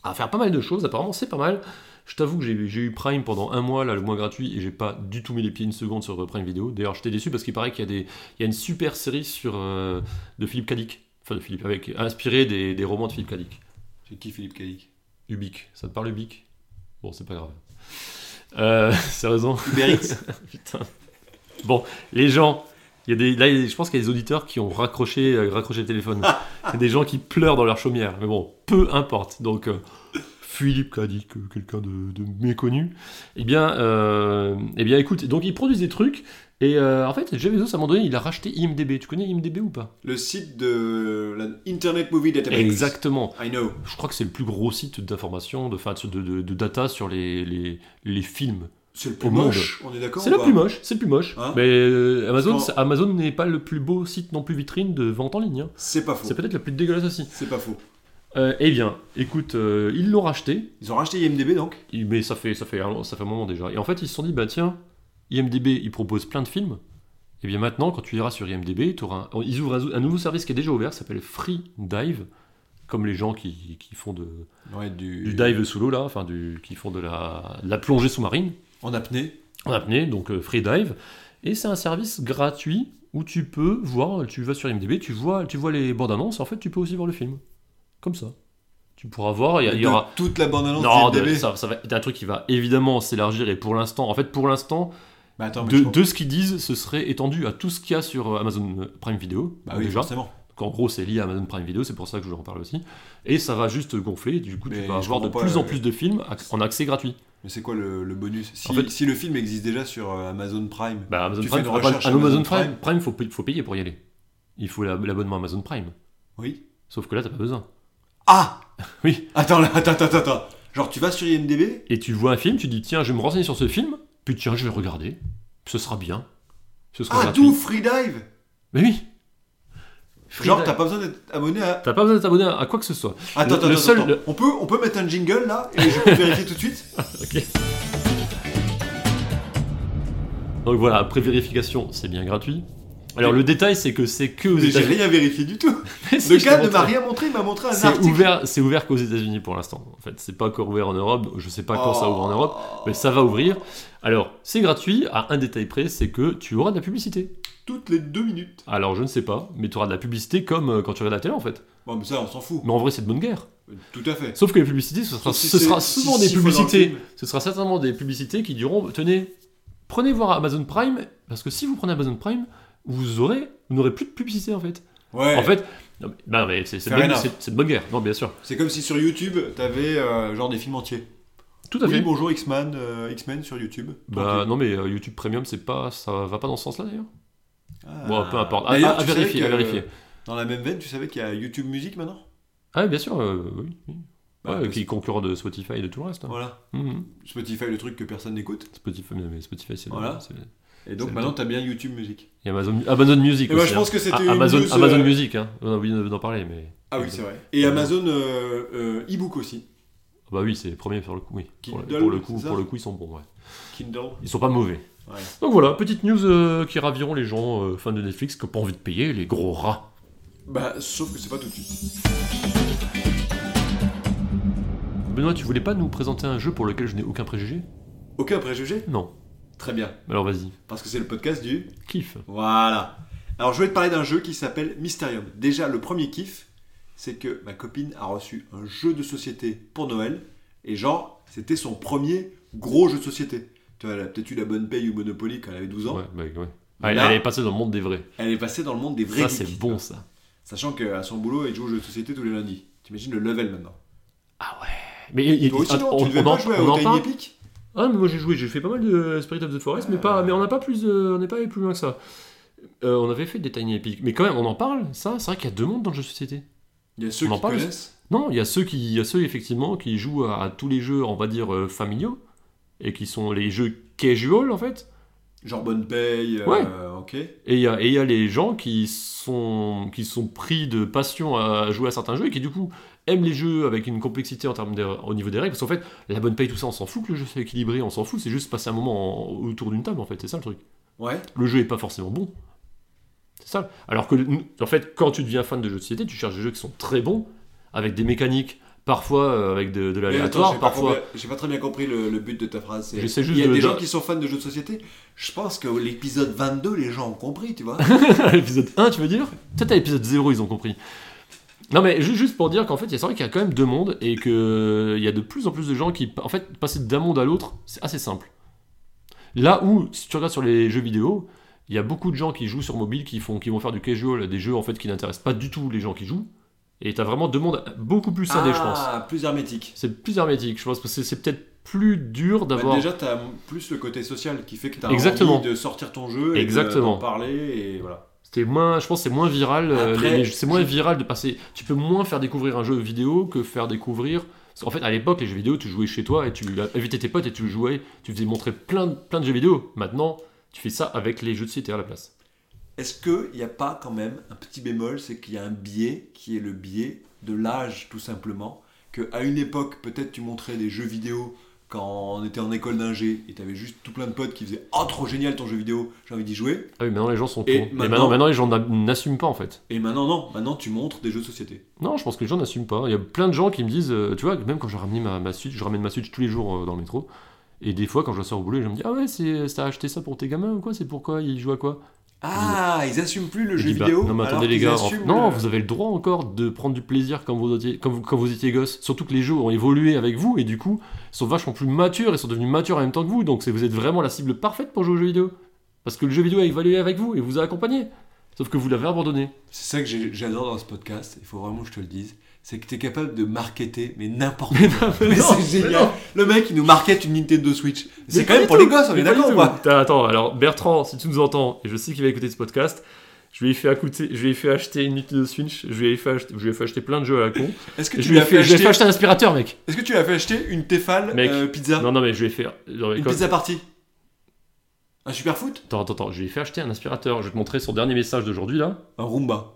à faire pas mal de choses, apparemment c'est pas mal. Je t'avoue que j'ai eu Prime pendant un mois, là, le mois gratuit, et j'ai pas du tout mis les pieds une seconde sur euh, Prime Vidéo. D'ailleurs, j'étais déçu parce qu'il paraît qu'il y, a des- il y a une super série sur, euh, de Philippe Cadic, enfin de Philippe, avec, inspiré des, des romans de Philippe Cadic. C'est qui Philippe Cadic Ubique, ça te parle Ubique Bon, c'est pas grave. Euh, sérieusement Uber Eats Putain. Bon, les gens, il y a des, là, je pense qu'il y a des auditeurs qui ont raccroché, euh, raccroché le téléphone. Il y a des gens qui pleurent dans leur chaumière. Mais bon, peu importe. Donc, euh, Philippe que quelqu'un de, de méconnu. Eh bien, euh, eh bien, écoute, donc ils produisent des trucs. Et euh, en fait, Jeff Bezos, à un moment donné, il a racheté IMDB. Tu connais IMDB ou pas? Le site de la Internet Movie Database. Exactement. I know. Je crois que c'est le plus gros site d'information, de, de, de, de data sur les, les, les films. C'est le plus Au monde. moche, on est d'accord C'est le plus moche, c'est le plus moche. Hein? Mais euh, Amazon, Amazon n'est pas le plus beau site non plus vitrine de vente en ligne. hein. C'est pas faux. C'est peut-être le plus dégueulasse aussi. C'est pas faux. Euh, eh bien, écoute, euh, ils l'ont racheté, Ils ont racheté IMDB donc? Mais ça fait, ça, fait un, ça fait un moment déjà. Et en fait, ils se sont dit, bah tiens, IMDB, ils proposent plein de films. Et bien maintenant, quand tu iras sur IMDB, t'auras un- ils ouvrent un, un nouveau service qui est déjà ouvert, s'appelle Free Dive, comme les gens qui, qui font de, Ouais, du, du dive sous l'eau, là, enfin, du, qui font de la, de la plongée sous-marine. En apnée. en apnée, donc euh, Free Dive. Et c'est un service gratuit où tu peux voir, tu vas sur IMDb, tu vois, tu vois les bandes annonces, en fait tu peux aussi voir le film. Comme ça. Tu pourras voir, il y, il aura... toute la bande-annonce Non, de- d'IMDB. ça, ça va être un truc qui va évidemment s'élargir et pour l'instant, en fait pour l'instant, Bah attends, de, ce qu'ils disent, ce serait étendu à tout ce qu'il y a sur euh, Amazon Prime Video, Bah oui, déjà. forcément. Donc, en gros c'est lié à Amazon Prime Video, c'est pour ça que je voulais en parler aussi. Et ça va juste gonfler, du coup Mais tu vas avoir de plus en euh, plus de films en accès gratuit. Mais c'est quoi le, le bonus? Si, En fait- si le film existe déjà sur euh, Amazon Prime, Bah, Amazon Tu Prime, fais une recherche Amazon Amazon Prime, Prime. Faut, faut payer pour y aller. Il faut la- l'abonnement Amazon Prime. oui. Sauf que là, t'as pas besoin. Ah Oui. Attends, là, attends, attends, attends. Genre, tu vas sur IMDB? Et tu vois un film, tu dis tiens, je vais me renseigner sur ce film, puis tiens, je vais regarder. Ce sera bien. Ce sera Ah, gratuit. tout Freedive Mais oui. Genre, t'as pas besoin d'être abonné à. T'as pas besoin d'être abonné à quoi que ce soit. Attends, Le- attends, le attends, seul- attends. le- On, peut, on peut mettre un jingle là et je peux vérifier tout de suite Ok. Donc voilà, après vérification, c'est bien gratuit. Alors le détail, c'est que c'est que aux J'ai États-Unis. rien vérifié du tout. Le gars ne m'a rien montré, il m'a montré un C'est article. ouvert, c'est ouvert qu'aux États-Unis pour l'instant. En fait, c'est pas encore ouvert en Europe. Je sais pas quand ça ouvre en Europe, mais ça va ouvrir. Alors, c'est gratuit. À un détail près, c'est que tu auras de la publicité. Toutes les deux minutes. Alors, je ne sais pas, mais tu auras de la publicité comme euh, quand tu regardes la télé en fait. Bon, mais ça, on s'en fout. Mais en vrai, c'est de bonne guerre. Tout à fait. Sauf que les publicités, ce sera, si ce sera souvent des publicités. Ce sera certainement des publicités qui diront tenez, prenez voir Amazon Prime, parce que si vous prenez Amazon Prime, vous aurez, vous n'aurez plus de publicité en fait. Ouais. En fait, non, mais, non, mais c'est c'est de, Fair bonne- enough. c'est- c'est de bonne guerre. Non, bien sûr. C'est comme si sur YouTube, t'avais euh, genre des films entiers. Tout à Oui, fait. bonjour X-Men euh, X-Men sur YouTube. Bah non, mais euh, YouTube Premium, c'est pas, ça va pas dans ce sens-là d'ailleurs. Ah. Bon, peu importe. À, D'ailleurs, à- à tu savais vérifier, que, à vérifier. Dans la même veine, tu savais qu'il y a YouTube Music maintenant? Ah, bien sûr, euh, oui. oui. Bah, Ouais, parce- qui est concurrent de Spotify et de tout le reste. hein. Voilà. Mhm. Spotify, le truc que personne n'écoute. Spotify, mais Spotify, c'est Voilà. c'est- Et donc maintenant, t'as bien YouTube Music. Et Amazon, Amazon Music Et moi, aussi. je pense hein. que c'était Ah, Amazon, news, euh, Amazon Music, hein. on a oublié d'en parler, mais. Ah oui, c'est vrai. Et Amazon euh, euh, e-book aussi. Bah oui, c'est les premiers sur le coup, oui. Pour, le- Kindle, pour le coup, pour le coup, ils sont bons, ouais. Kindle. Ils sont pas mauvais. Ouais. Donc voilà, petite news euh, qui raviront les gens euh, fans de Netflix qui n'ont pas envie de payer les gros rats. Bah, sauf que c'est pas tout de suite. Benoît, tu voulais pas nous présenter un jeu pour lequel je n'ai aucun préjugé? Aucun préjugé? Non. Très bien. Alors vas-y. Parce que c'est le podcast du. Kiff. Voilà. Alors, je voulais te parler d'un jeu qui s'appelle Mysterium. Déjà, le premier kiff, c'est que ma copine a reçu un jeu de société pour Noël. Et genre, c'était son premier gros jeu de société. Tu vois, elle a peut-être eu la bonne paye ou Monopoly quand elle avait 12 ans. Ouais, bah, ouais. Ah, elle, Là- elle est passée dans le monde des vrais. Elle est passée dans le monde des vrais Ça, c'est bon, ça. Sachant qu'à son boulot, elle joue aux jeux de société tous les lundis. T'imagines le level maintenant. Ah ouais. Mais il- il- aussi, non Tu on, pas jouer on en Tiny parle Epic Ah, mais moi j'ai joué, j'ai fait pas mal de Spirit of the Forest, mais, pas, mais on n'a pas plus, de- on n'est pas allé plus loin que ça. Euh, on avait fait des Tiny Epic, mais quand même, on en parle, ça, c'est vrai qu'il y a deux mondes dans le jeu de société. Il y a ceux On en qui parle connaissent. Non, il y a ceux qui, il y a ceux effectivement qui jouent à, à tous les jeux, on va dire euh, familiaux, et qui sont les jeux casual en fait. Genre bonne paye. euh, Ouais. ok. Et il y a, et il y a les gens qui sont, qui sont pris de passion à jouer à certains jeux et qui du coup aiment les jeux avec une complexité en termes de- au niveau des règles. Parce qu'en fait, la bonne paye, tout ça, on s'en fout que le jeu soit équilibré, on s'en fout, c'est juste passer un moment en- autour d'une table en fait, c'est ça le truc. Ouais. Le jeu est pas forcément bon. C'est ça. Alors que, en fait, quand tu deviens fan de jeux de société, tu cherches des jeux qui sont très bons, avec des mécaniques, parfois euh, avec de, de l'aléatoire, parfois. J'ai pas très bien compris le, le but de ta phrase. juste Il y a de- des de- gens qui sont fans de jeux de société. Je pense que l'épisode 22, les gens ont compris, tu vois. l'épisode 1, tu veux dire? Peut-être à l'épisode 0, ils ont compris. Non, mais ju- juste pour dire qu'en fait, il y a- c'est vrai qu'il y a quand même deux mondes et qu'il y a de plus en plus de gens qui, en fait, passer d'un monde à l'autre, c'est assez simple. Là où, si tu regardes sur les jeux vidéo, il y a beaucoup de gens qui jouent sur mobile, qui, font, qui vont faire du casual, des jeux en fait qui n'intéressent pas du tout les gens qui jouent. Et tu as vraiment deux mondes beaucoup plus scindés, je pense. Ah, plus hermétique. C'est plus hermétique, je pense, parce que c'est peut-être plus dur Bah, d'avoir. déjà, t'as plus le côté social qui fait que t'as Exactement. envie de sortir ton jeu et Exactement. d'en parler et voilà. C'était moins, je pense que c'est moins viral. euh, c'est moins viral de passer. Tu peux moins faire découvrir un jeu vidéo que faire découvrir. parce qu'en fait, à l'époque, les jeux vidéo, tu jouais chez toi et tu invitais tes potes et tu jouais. Tu faisais montrer plein, de- plein de jeux vidéo. Maintenant, tu fais ça avec les jeux de société à la place. Est-ce qu'il n'y a pas quand même un petit bémol, c'est qu'il y a un biais qui est le biais de l'âge tout simplement, que à une époque peut-être tu montrais des jeux vidéo quand on était en école d'ingé et tu avais juste tout plein de potes qui faisaient « Oh trop génial ton jeu vidéo, j'ai envie d'y jouer Ah oui, maintenant les gens sont cons. Et maintenant- maintenant, maintenant, les gens n'a- n'assument pas en fait. ». Et maintenant non, maintenant tu montres des jeux de société. Non, je pense que les gens n'assument pas. Il y a plein de gens qui me disent, euh, tu vois, même quand je ramène ma, ma Switch, je ramène ma Switch tous les jours euh, dans le métro. Et des fois, quand je sors au boulot, gens me disent Ah ouais, c'est- t'as acheté ça pour tes gamins ou quoi? C'est pourquoi Ils jouent à quoi? Ah, ils assument plus le Je jeu bah, vidéo non mais attendez les gars, en- non, le- vous avez le droit encore de prendre du plaisir quand vous étiez, quand vous, quand vous étiez gosse. Surtout que les jeux ont évolué avec vous et du coup sont vachement plus matures et sont devenus matures en même temps que vous. Donc vous êtes vraiment la cible parfaite pour jouer aux jeux vidéo. Parce que le jeu vidéo a évolué avec vous et vous a accompagné. Sauf que vous l'avez abandonné. C'est ça que j'adore dans ce podcast, il faut vraiment que je te le dise, c'est que tu es capable de marketer, mais n'importe quoi. mais c'est génial. Le mec, il nous market une Nintendo Switch. C'est quand même pour tout, les gosses, on est d'accord T'as- Attends, alors Bertrand, si tu nous entends, et je sais qu'il va écouter ce podcast, Je lui ai fait, acouter- je lui ai fait acheter une Nintendo Switch. Je lui ai fait acheter, je lui ai fait acheter plein de jeux à la con. Est-ce que Je tu lui lui as fait, fait je lui ai fait acheter acheter un aspirateur, mec. Est-ce que tu lui as fait acheter une Tefal Mec, euh, pizza Non, non, mais je lui ai fait. genre, Une pizza party Un super foot Attends, attends, attends. Je lui ai fait acheter un aspirateur. Je vais te montrer son dernier message d'aujourd'hui là. Un Roomba.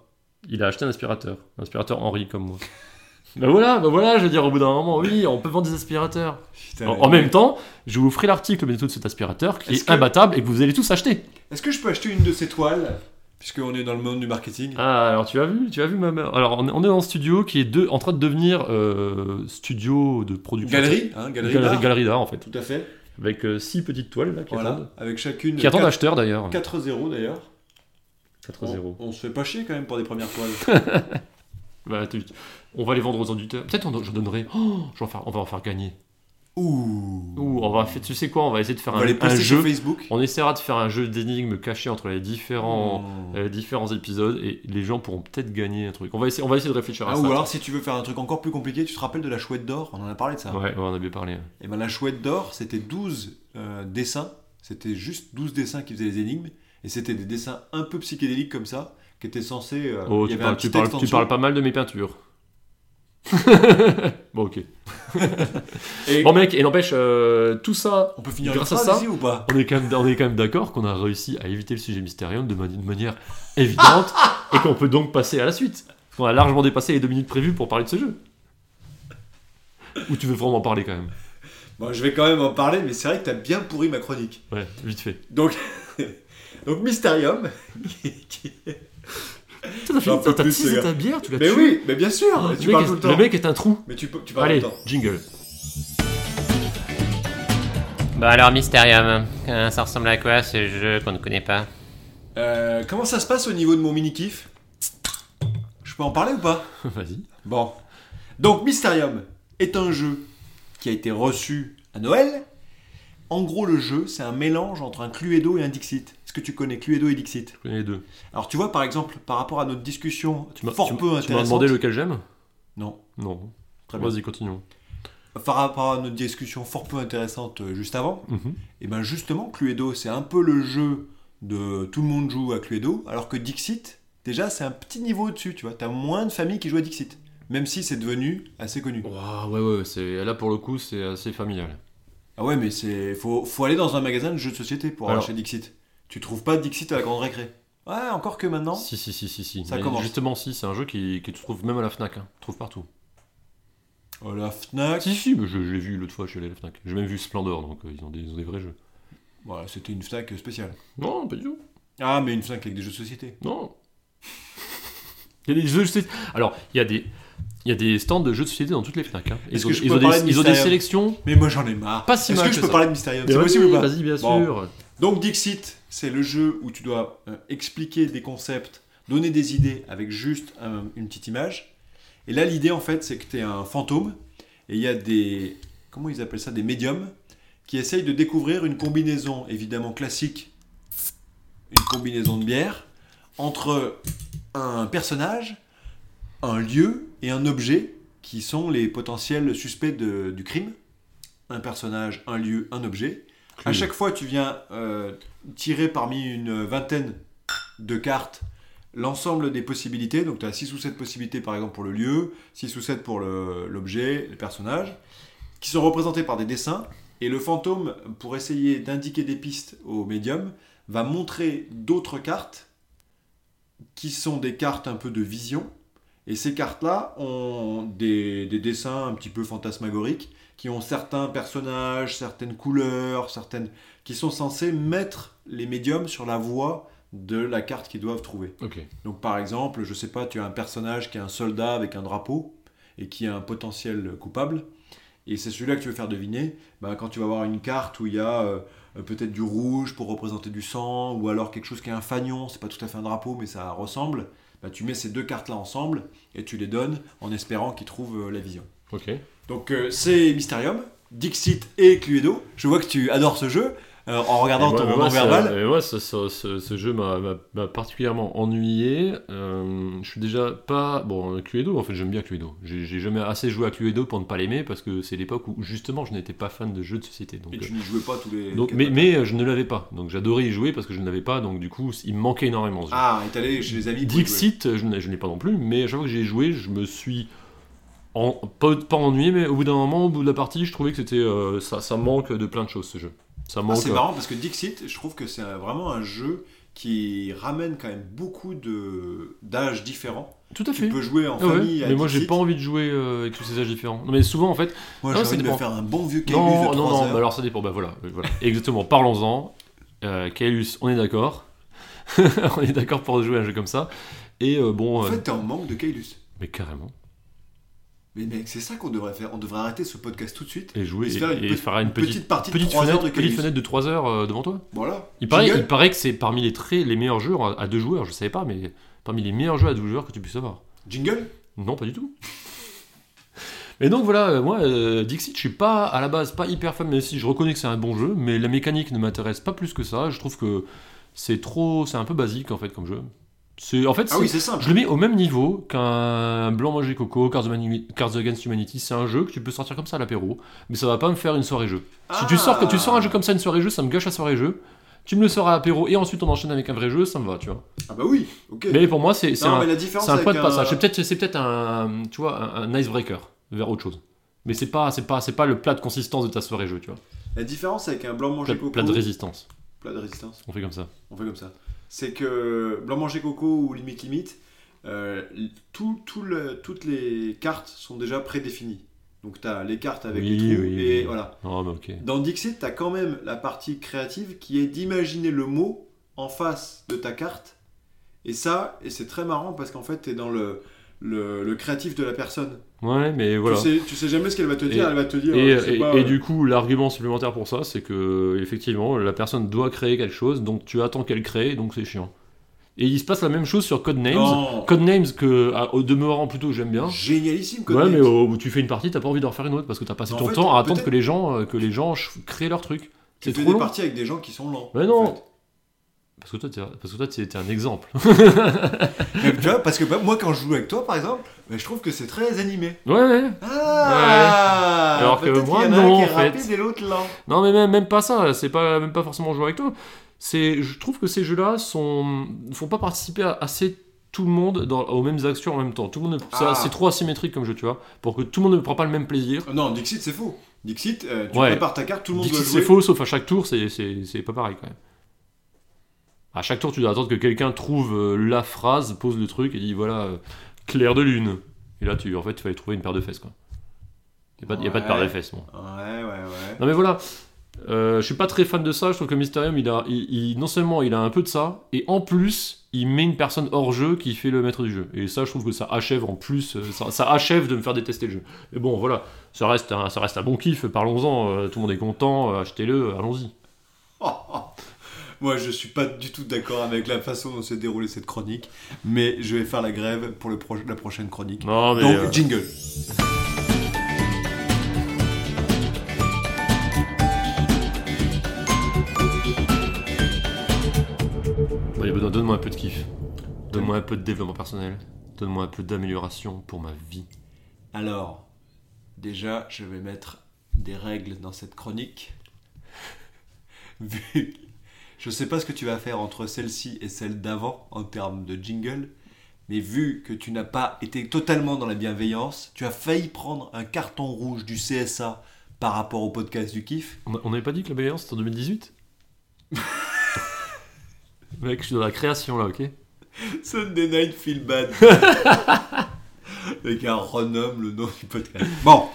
Il a acheté un aspirateur. Un aspirateur Henri comme moi. bah voilà, bah voilà, je veux dire, au bout d'un moment, oui, on peut vendre des aspirateurs. Putain, En, en même temps, je vous ferai l'article bientôt de cet aspirateur qui est, que- imbattable et que vous allez tous acheter. Est-ce que je peux acheter une de ces toiles Puisqu'on est dans le monde du marketing? Ah, alors tu as vu, tu as vu ma mère. Alors on est, on est dans un studio qui est de- en train de devenir euh, studio de production. Galerie, hein, galerie, Galerie, d'art. galerie d'art en fait. Tout à fait. Avec euh, six petites toiles là qui Voilà. attendent. Avec chacune. Qui attendent 4 acheteurs d'ailleurs. 4-0 d'ailleurs. 4-0. On, on se fait pas chier quand même pour des premières toiles. Bah, tu- on va les vendre aux auditeurs. Peut-être on, je donnerai. Oh, on va en faire gagner. Ouh. Ou on va faire, tu sais quoi, on va essayer de faire On un, va les un poster jeu. sur Facebook. On essaiera de faire un jeu d'énigmes caché entre les différents, Mmh. euh, différents épisodes et les gens pourront peut-être gagner un truc. On va essayer, on va essayer de réfléchir à Ah, ça. ou alors si tu veux faire un truc encore plus compliqué, tu te rappelles de la chouette d'or? On en a parlé de ça. Ouais, ouais, on a bien parlé. Et ben la chouette d'or, c'était 12 euh, dessins. C'était juste 12 dessins qui faisaient les énigmes. Et c'était des dessins un peu psychédéliques comme ça, qui étaient censés. euh, Oh, il y tu avait parles, tu, tu pas mal de mes peintures. bon, ok. Et Bon, mec, et n'empêche, euh, tout ça, on peut finir grâce à ça- ou pas? on est quand même, on est quand même d'accord qu'on a réussi à éviter le sujet mystérium de, de manière évidente et qu'on peut donc passer à la suite. Qu'on a largement dépassé les deux minutes prévues pour parler de ce jeu. Ou tu veux vraiment en parler quand même? Bon, je vais quand même en parler, mais c'est vrai que t'as bien pourri ma chronique. Ouais, vite fait. Donc, donc Mysterium. qui- T'as J'en fini, peux t'as ta bière, tu l'as mais tué. oui, mais bien sûr, mais tu mec parles est, tout le temps. le mec est un trou. Mais tu, parles Allez, tout le temps. jingle. Bah alors Mysterium, euh, ça ressemble à quoi ce jeu qu'on ne connaît pas? Euh, comment ça se passe au niveau de mon mini-kiff? Je peux en parler ou pas? Vas-y. Bon. Donc Mysterium est un jeu qui a été reçu à Noël. En gros, le jeu, c'est un mélange entre un Cluedo et un Dixit. Que tu connais Cluedo et Dixit Je connais les deux. Alors tu vois, par exemple, par rapport à notre discussion Tu m'as fort tu- peu tu m'as intéressante... demandé lequel j'aime? Non, Non. très bien. Vas-y, continuons. Par rapport à notre discussion fort peu intéressante euh, juste avant, Mhm. et ben justement, Cluedo, c'est un peu le jeu de tout le monde joue à Cluedo, alors que Dixit, déjà, c'est un petit niveau au-dessus, tu vois. T'as moins de familles qui jouent à Dixit, même si c'est devenu assez connu. Ouah, ouais, ouais, c'est... là pour le coup, c'est assez familial. Ah ouais, mais c'est faut, faut aller dans un magasin de jeux de société pour Alors- acheter Dixit. Tu trouves pas Dixit à la grande récré? Ouais, encore que maintenant. Si, si, si, si, si. Ça Mais commence. Justement, si, c'est un jeu qui, que tu trouves même à la Fnac. Hein. Tu trouves partout. Oh, la Fnac? Si, si, mais je, je l'ai vu l'autre fois, je suis allé à la Fnac. J'ai même vu Splendor, donc euh, ils, ont des, ils ont des vrais jeux. Voilà, c'était une Fnac spéciale. Non, pas du tout. Ah, mais une Fnac avec des jeux de société. Non. Il y a des jeux de société. Alors, il y a des. Il y a des stands de jeux de société dans toutes les Fnac. Hein. Ils, ont, ils des, de ils ont des sélections. Mais moi j'en ai marre. Pas si Est-ce que je peux ça. parler de Mysterium? C'est vas-y, possible ou pas? Vas-y, bien Bon. sûr. Donc Dixit, c'est le jeu où tu dois euh, expliquer des concepts, donner des idées avec juste un- une petite image. Et là, l'idée en fait, c'est que tu es un fantôme et il y a des comment ils appellent ça des médiums qui essayent de découvrir une combinaison évidemment classique, une combinaison de bière entre un personnage, un lieu et un objet qui sont les potentiels suspects du crime. Un personnage, un lieu, un objet. À chaque fois, tu viens euh, tirer parmi une vingtaine de cartes l'ensemble des possibilités. Donc, tu as 6 ou 7 possibilités, par exemple, pour le lieu, 6 ou 7 pour le- l'objet, le personnage, qui sont représentés par des dessins. Et le fantôme, pour essayer d'indiquer des pistes au médium, va montrer d'autres cartes qui sont des cartes un peu de vision. Et ces cartes-là ont des, des dessins un petit peu fantasmagoriques qui ont certains personnages, certaines couleurs, certaines qui sont censés mettre les médiums sur la voie de la carte qu'ils doivent trouver. Donc par exemple, je sais pas, tu as un personnage qui est un soldat avec un drapeau et qui a un potentiel coupable, et c'est celui-là que tu veux faire deviner. Ben, quand tu vas avoir une carte où il y a euh, peut-être du rouge pour représenter du sang, ou alors quelque chose qui est un fanion, c'est pas tout à fait un drapeau, mais ça ressemble. ben, tu mets ces deux cartes-là ensemble et tu les donnes en espérant qu'ils trouvent euh, la vision. Ok. Donc euh, c'est Mysterium, Dixit et Cluedo. Je vois que tu adores ce jeu. euh, en regardant ton ça- et moi, ce, jeu m'a- particulièrement ennuyé. Euh, je suis déjà pas. Bon, Cluedo, en fait, j'aime bien Cluedo. J'ai jamais assez joué à Cluedo pour ne pas l'aimer parce que c'est l'époque où, justement, je n'étais pas fan de jeux de société. Donc, Et tu n'y jouais pas tous les. donc, mais, je ne l'avais pas. Donc, j'adorais y jouer parce que je ne l'avais pas. Donc, du coup, il me manquait énormément ce jeu. Ah, et t'allais chez les amis. Dixit, je n'ai je n'ai pas non plus, mais à chaque fois que j'ai joué, je me suis en, pas, pas ennuyé, mais au bout d'un moment, au bout de la partie, je trouvais que c'était euh, ça, ça manque de plein de choses ce jeu. Ça Ah, manque. c'est marrant parce que Dixit, je trouve que c'est vraiment un jeu qui ramène quand même beaucoup de d'âges différents. Tout à Tu fait. peux jouer en Ah ouais, famille. à mais moi j'ai pas envie de jouer euh, avec tous ces âges différents. Non, mais souvent en fait. Moi Ah, j'ai envie de me faire un bon vieux Caylus Non, de non, 3 non, heures. bah alors ça dépend. Bah voilà, euh, voilà. exactement. Parlons-en. Euh, on est d'accord. on est d'accord pour jouer à un jeu comme ça. Et euh, bon. En euh, fait, t'es en manque de Caylus. mais carrément. Mais mec, c'est ça qu'on devrait faire. On devrait arrêter ce podcast tout de suite. Et jouer. Et Et, faire une et faire petite, petite partie de petite 3 heures fenêtre, de petite Caylus. fenêtre de 3 heures euh, devant toi. Voilà. Il paraît, Jingle. il paraît que c'est parmi les très les meilleurs jeux à deux joueurs. Je savais pas, mais parmi les meilleurs jeux à deux joueurs que tu puisses avoir. Jingle? Non, pas du tout. Mais donc voilà, euh, moi, euh, Dixit, je suis pas à la base pas hyper fan, même si je reconnais que c'est un bon jeu, mais la mécanique ne m'intéresse pas plus que ça. Je trouve que c'est trop, c'est un peu basique en fait comme jeu. C'est en fait, Ah c'est- oui, c'est simple. je le mets au même niveau qu'un Blanc Manger Coco, Cards, Cards Against Humanity. C'est un jeu que tu peux sortir comme ça à l'apéro, mais ça va pas me faire une soirée jeu. Si tu sors, que tu sors un jeu comme ça une soirée jeu, ça me gâche la soirée jeu. Tu me le sors à l'apéro et ensuite on enchaîne avec un vrai jeu, ça me va, tu vois. Ah bah oui, ok. Mais pour moi, c'est c'est non, un, c'est un point de passage. C'est peut-être, c'est peut-être un, tu vois, un, un icebreaker vers autre chose. Mais c'est pas, c'est pas, c'est pas le plat de consistance de ta soirée jeu, tu vois. La différence avec un blanc manger coco. plat de résistance. Plat de résistance. On fait comme ça. On fait comme ça. C'est que blanc manger coco ou limite limite, euh, tout, tout le- toutes les cartes sont déjà prédéfinies. Donc tu as les cartes avec Oui, les trous oui, et oui. voilà. Mais ok. Dans Dixit, tu as quand même la partie créative qui est d'imaginer le mot en face de ta carte. Et ça, et c'est très marrant parce qu'en fait, tu es dans le, le, le créatif de la personne. Ouais, mais voilà. Tu, sais, tu sais jamais ce qu'elle va te dire, Et- elle va te dire. Et, euh, je sais et- pas, et euh, du coup, l'argument supplémentaire pour ça, c'est que effectivement, la personne doit créer quelque chose, donc tu attends qu'elle crée, donc c'est chiant. Et il se passe la même chose sur Codenames. non. Codenames que, à- au demeurant plutôt, j'aime bien. Génialissime, Ouais, Codenames. mais au- où tu fais une partie, t'as pas envie d'en refaire une autre parce que t'as passé En ton fait, temps à attendre que les gens, euh, que les gens créent leur truc. tu C'est fais trop des long. parties avec des gens qui sont lents. Mais en non. fait. Parce que toi, t'es, parce que toi, un exemple. Mais tu vois, parce que bah, moi, quand je joue avec toi, par exemple, bah, je trouve que c'est très animé. ouais, ouais. Ah Alors que moi, non, un qui est en fait. et l'autre lent. Non, mais même, même pas ça. C'est pas, même pas forcément jouer avec toi. C'est, je trouve que ces jeux-là sont, font pas participer à- assez tout le monde dans, aux mêmes actions en même temps. Tout le monde, ne- c'est- Ah. c'est trop asymétrique comme jeu, tu vois, pour que tout le monde ne prend pas le même plaisir. Euh, Non, Dixit, c'est faux. Dixit, euh, tu Ouais. prépares ta carte, tout le monde Dixit, doit jouer. c'est faux, sauf à chaque tour, c'est, c'est, c'est pas pareil quand même. À chaque tour, tu dois attendre que quelqu'un trouve euh, la phrase, pose le truc et dit voilà, euh, clair de lune. Et là, tu, en fait, il fallait trouver une paire de fesses, quoi. Il n'y a, pas- y a pas de paire de fesses, bon. Ouais, ouais, ouais. Non mais voilà, euh, je suis pas très fan de ça. Je trouve que Mysterium, il a, il, il- non seulement il a un peu de ça, et en plus, il met une personne hors jeu qui fait le maître du jeu. Et ça, je trouve que ça achève en plus, euh, ça, ça achève de me faire détester le jeu. Mais bon, voilà, ça reste un, ça reste un bon kiff. Parlons-en. tout le monde est content. achetez-le. Allons-y. Oh, oh. Moi, je suis pas du tout d'accord avec la façon dont s'est déroulée cette chronique, mais je vais faire la grève pour le pro- la prochaine chronique. Non mais. Donc, euh, jingle. donne- donne-moi un peu de kiff. Donne-moi un peu de développement personnel. Donne-moi un peu d'amélioration pour ma vie. Alors, déjà, je vais mettre des règles dans cette chronique. Vu- je sais pas ce que tu vas faire entre celle-ci et celle d'avant en termes de jingle, mais vu que tu n'as pas été totalement dans la bienveillance, tu as failli prendre un carton rouge du CSA par rapport au podcast du kiff. On n'avait pas dit que la bienveillance c'était en 2018 Mec, je suis dans la création là, ok? Sunday Night Feel Bad. Le gars renomme le nom du podcast. Bon,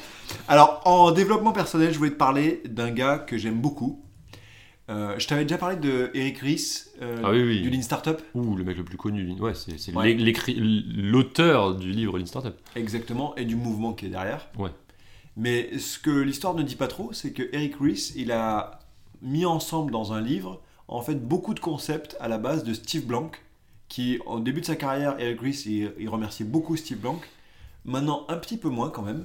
alors en développement personnel, je voulais te parler d'un gars que j'aime beaucoup. Euh, je t'avais déjà parlé de Eric Ries euh, Ah oui, oui. du Lean Startup. Ouh, le mec le plus connu, ouais, c'est Ouais. l'auteur du livre Lean Startup. Exactement, et du mouvement qui est derrière. Ouais. Mais ce que l'histoire ne dit pas trop, c'est que Eric Ries, il a mis ensemble dans un livre, en fait, beaucoup de concepts à la base de Steve Blank, qui, au début de sa carrière, Eric Ries, il, il remerciait beaucoup Steve Blank. Maintenant, un petit peu moins quand même.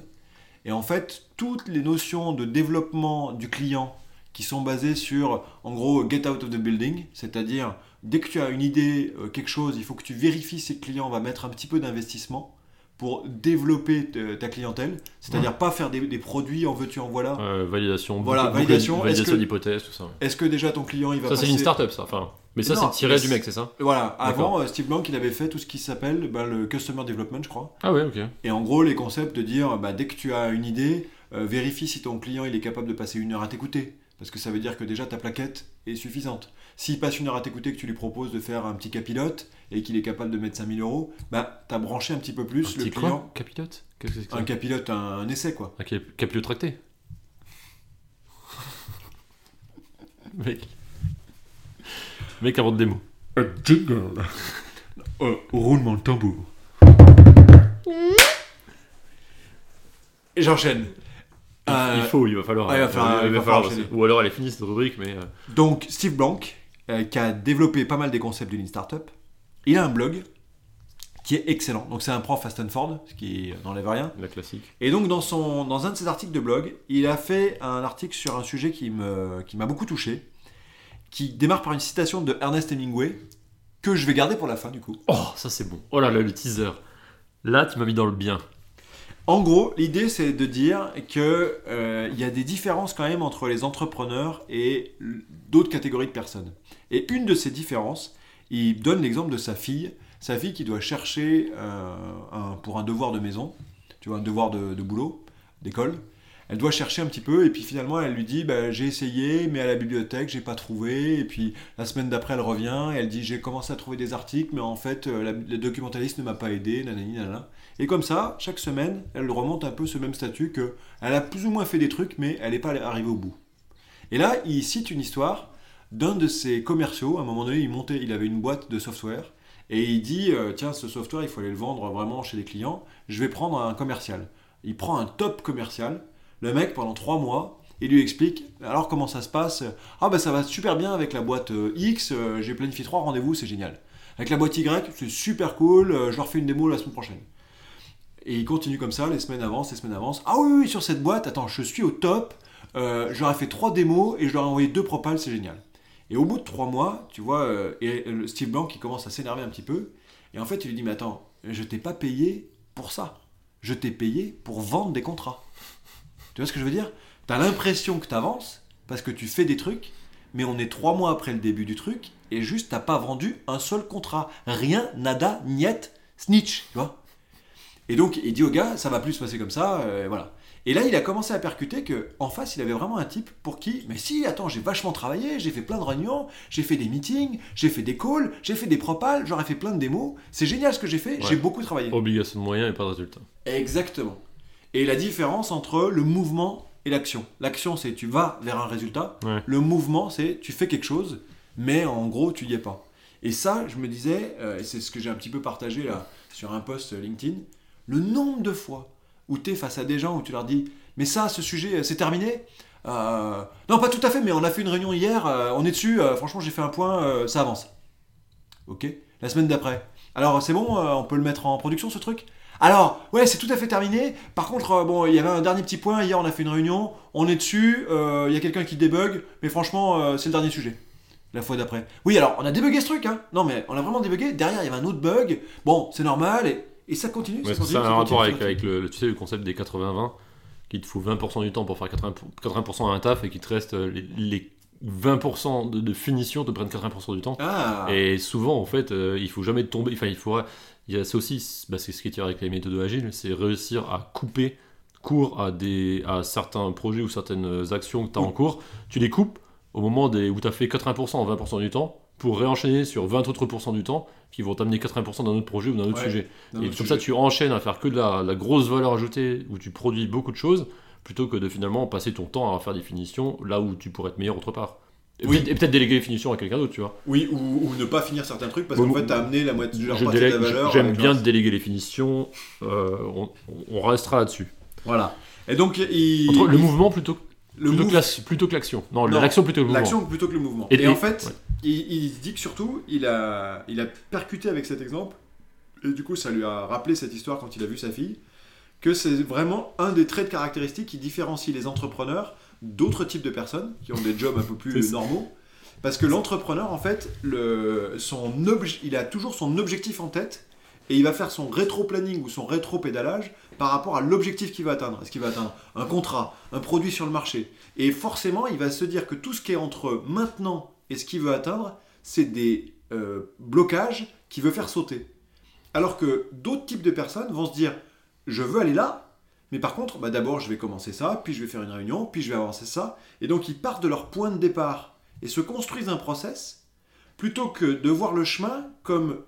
Et en fait, toutes les notions de développement du client qui sont basés sur, en gros, get out of the building, c'est-à-dire dès que tu as une idée, euh, quelque chose, il faut que tu vérifies si le client va mettre un petit peu d'investissement pour développer ta clientèle, c'est-à-dire pas faire des, des produits en veux-tu en voilà. Euh, validation, Voilà, validation, validation est-ce que- d'hypothèse, tout ça. Est-ce que déjà ton client il va Ça, c'est une startup, ça. Enfin, mais ça, c'est tiré du mec, c'est ça? Voilà, avant euh, Steve Blank il avait fait tout ce qui s'appelle bah, le customer development, je crois. Ah ouais, ok. Et en gros, les concepts de dire, bah, dès que tu as une idée, euh, vérifie si ton client il est capable de passer une heure à t'écouter. Parce que ça veut dire que déjà ta plaquette est suffisante. S'il passe une heure à t'écouter, que tu lui proposes de faire un petit capilote et qu'il est capable de mettre 5000 euros, bah, t'as branché un petit peu plus Un le petit client. quoi Capilote Qu'est-ce que c'est que ça Un capilote, un, un essai quoi. Un cap- capilote tracté Mec. Mec invente des mots. roulement de tambour. Et j'enchaîne. Il, Euh, il faut, il va falloir. ouais, il va falloir- il va falloir aussi. enchaîner. Ou alors elle est finie cette rubrique, mais. euh, Donc, Steve Blank, euh, qui a développé pas mal des concepts de Lean Startup, il a un blog qui est excellent. Donc, c'est un prof à Stanford, ce qui n'enlève rien. la classique. Et donc, dans, son, dans un de ses articles de blog, il a fait un article sur un sujet qui me- qui m'a beaucoup touché, qui démarre par une citation de Ernest Hemingway, que je vais garder pour la fin, du coup. Oh, ça c'est bon. Oh là là, le teaser. Là, tu m'as mis dans le bien. En gros, l'idée c'est de dire que euh, il y a des différences quand même entre les entrepreneurs et d'autres catégories de personnes. Et une de ces différences, il donne l'exemple de sa fille, sa fille qui doit chercher euh, pour un devoir de maison, tu vois, un devoir de, de boulot, d'école. Elle doit chercher un petit peu et puis finalement elle lui dit bah, j'ai essayé mais à la bibliothèque j'ai pas trouvé et puis la semaine d'après elle revient et elle dit j'ai commencé à trouver des articles mais en fait euh, la- le documentaliste ne m'a pas aidé nanani nanana. Et comme ça, chaque semaine, elle remonte un peu ce même statut que elle a plus ou moins fait des trucs, mais elle n'est pas arrivée au bout. Et là, il cite une histoire d'un de ses commerciaux. À un moment donné, il montait, il avait une boîte de software et il dit euh, tiens, ce software, il faut aller le vendre vraiment chez les clients. Je vais prendre un commercial. Il prend un top commercial. Le mec, pendant trois mois, il lui explique alors comment ça se passe? Ah ben ça va super bien avec la boîte euh, X. euh, J'ai planifié trois rendez-vous, c'est génial. Avec la boîte Y, c'est super cool. Je leur fais une démo la semaine prochaine. Et il continue comme ça, les semaines avancent, les semaines avancent. Ah oui, oui, sur cette boîte, attends, je suis au top. Euh, fait trois démos et je leur ai envoyé deux propals, c'est génial. Et au bout de trois mois, tu vois, euh, et, euh, Steve Blank, il commence à s'énerver un petit peu. Et en fait, il lui dit, mais attends, je t'ai pas payé pour ça. Je t'ai payé pour vendre des contrats. Tu vois ce que je veux dire? Tu as l'impression que tu avances parce que tu fais des trucs, mais on est trois mois après le début du truc et juste, t'as pas vendu un seul contrat. Rien, nada, niet, snitch, tu vois? Et donc, il dit au gars, ça va plus se passer comme ça, euh, voilà. Et là, il a commencé à percuter que en face, il avait vraiment un type pour qui, mais si, attends, j'ai vachement travaillé, j'ai fait plein de réunions, j'ai fait des meetings, j'ai fait des calls, j'ai fait des propals, j'aurais fait plein de démos. C'est génial ce que j'ai fait, Ouais. j'ai beaucoup travaillé. Obligation de moyens et pas de résultat. Exactement. Et la différence entre le mouvement et l'action. L'action, c'est tu vas vers un résultat. Ouais. Le mouvement, c'est tu fais quelque chose, mais en gros, tu y es pas. Et ça, je me disais, euh, et c'est ce que j'ai un petit peu partagé là sur un post LinkedIn, le nombre de fois où tu es face à des gens où tu leur dis, mais ça, ce sujet, euh, c'est terminé Euh, Non, pas tout à fait, mais on a fait une réunion hier, euh, on est dessus, franchement, j'ai fait un point, ça avance. Ok La semaine d'après. Alors, c'est bon, on peut le mettre en production ce truc? Alors, ouais, c'est tout à fait terminé. Par contre, bon, il y avait un dernier petit point. Hier, on a fait une réunion. On est dessus. Il y a quelqu'un qui débug. Mais franchement, c'est le dernier sujet. La fois d'après. Oui, alors, on a débugué ce truc. Hein. Non, mais on a vraiment débugué. Derrière, il y avait un autre bug. Bon, c'est normal. Et, et ça continue. Ouais, ça c'est continue, ça, ça un continue, rapport avec, le, tu sais, le concept des 80-20, qui te faut 20% du temps pour faire 80%, 80% à un taf et qui te reste euh, les, les 20% de, de finition te prennent 80% du temps. Ah, Et souvent, en fait, euh, il faut jamais tomber. Enfin, il faudra. Il y a aussi, bah, c'est ce qui est tiré avec les méthodes agiles, c'est réussir à couper court à des à certains projets ou certaines actions que tu as en cours. Tu les coupes au moment des, où tu as fait 80% en 20% du temps pour réenchaîner sur 20 autres pourcents du temps qui vont t'amener 80% d'un autre projet ou d'un autre Ouais, sujet. Et autre comme sujet. ça, tu enchaînes à faire que de la, la grosse valeur ajoutée où tu produis beaucoup de choses plutôt que de finalement passer ton temps à faire des finitions là où tu pourrais être meilleur autre part. Et Oui. peut-être- déléguer les finitions à quelqu'un d'autre, tu vois. Oui, ou, ou ne pas finir certains trucs parce qu'en fait, t'as amené la moitié de Je partie de la valeur. J'aime avec bien leur- déléguer les finitions. euh, on, on restera là-dessus. Voilà. Et donc, il. Entre le mouvement plutôt, le plutôt, move- que la- plutôt que l'action. Non, Non, l'action plutôt que le mouvement. L'action plutôt que le mouvement. Et- Et, et- en fait, ouais. il, dit que surtout, il a, il a percuté avec cet exemple, et du coup, ça lui a rappelé cette histoire quand il a vu sa fille, que c'est vraiment un des traits de caractéristiques qui différencie les entrepreneurs d'autres types de personnes qui ont des jobs un peu plus normaux. Parce que l'entrepreneur, en fait, le, son il a toujours son objectif en tête et il va faire son rétro-planning ou son rétro-pédalage par rapport à l'objectif qu'il va atteindre. Est-ce qu'il va atteindre un contrat, un produit sur le marché? Et forcément, il va se dire que tout ce qui est entre maintenant et ce qu'il veut atteindre, c'est des euh, blocages qu'il veut faire sauter. Alors que d'autres types de personnes vont se dire je veux aller là, mais par contre, bah d'abord je vais commencer ça, puis je vais faire une réunion, puis je vais avancer ça. Et donc ils partent de leur point de départ et se construisent un process plutôt que de voir le chemin comme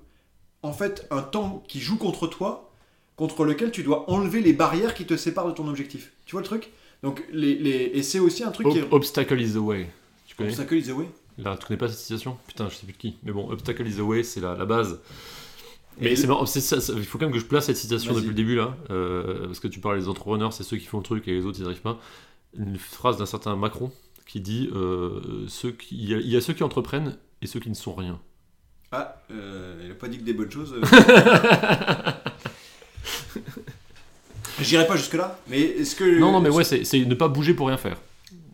en fait un temps qui joue contre toi, contre lequel tu dois enlever les barrières qui te séparent de ton objectif. Tu vois le truc? Donc les, les- et c'est aussi un truc qui est Ob- Obstacle is the way. Tu connais? Obstacle is the way. Là, tu connais pas cette citation Putain, je sais plus de qui. Mais bon, Obstacle is the way, c'est la, la base. Mais c'est marrant, c'est ça, ça- il faut quand même que je place cette citation depuis le début là, euh, parce que tu parles des entrepreneurs, c'est ceux qui font le truc et les autres ils n'y arrivent pas. Une phrase d'un certain Macron qui dit euh, ceux qui, il, y a, il y a ceux qui entreprennent et ceux qui ne sont rien. Ah, euh, il a pas dit que des bonnes choses. J'irai pas jusque là, mais est-ce que Non, non, mais ouais, c'est ne pas bouger pour rien faire.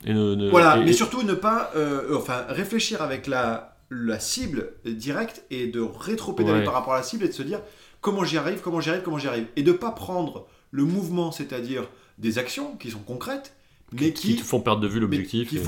Et ne- ne- Voilà, et- mais surtout ne pas, euh, enfin, réfléchir avec la, la cible directe et de rétro-pédaler Ouais. par rapport à la cible et de se dire comment j'y arrive, comment j'y arrive, comment j'y arrive. Et de pas prendre le mouvement, c'est-à-dire des actions qui sont concrètes, mais qui, qui, te font perdre de vue l'objectif. qui et-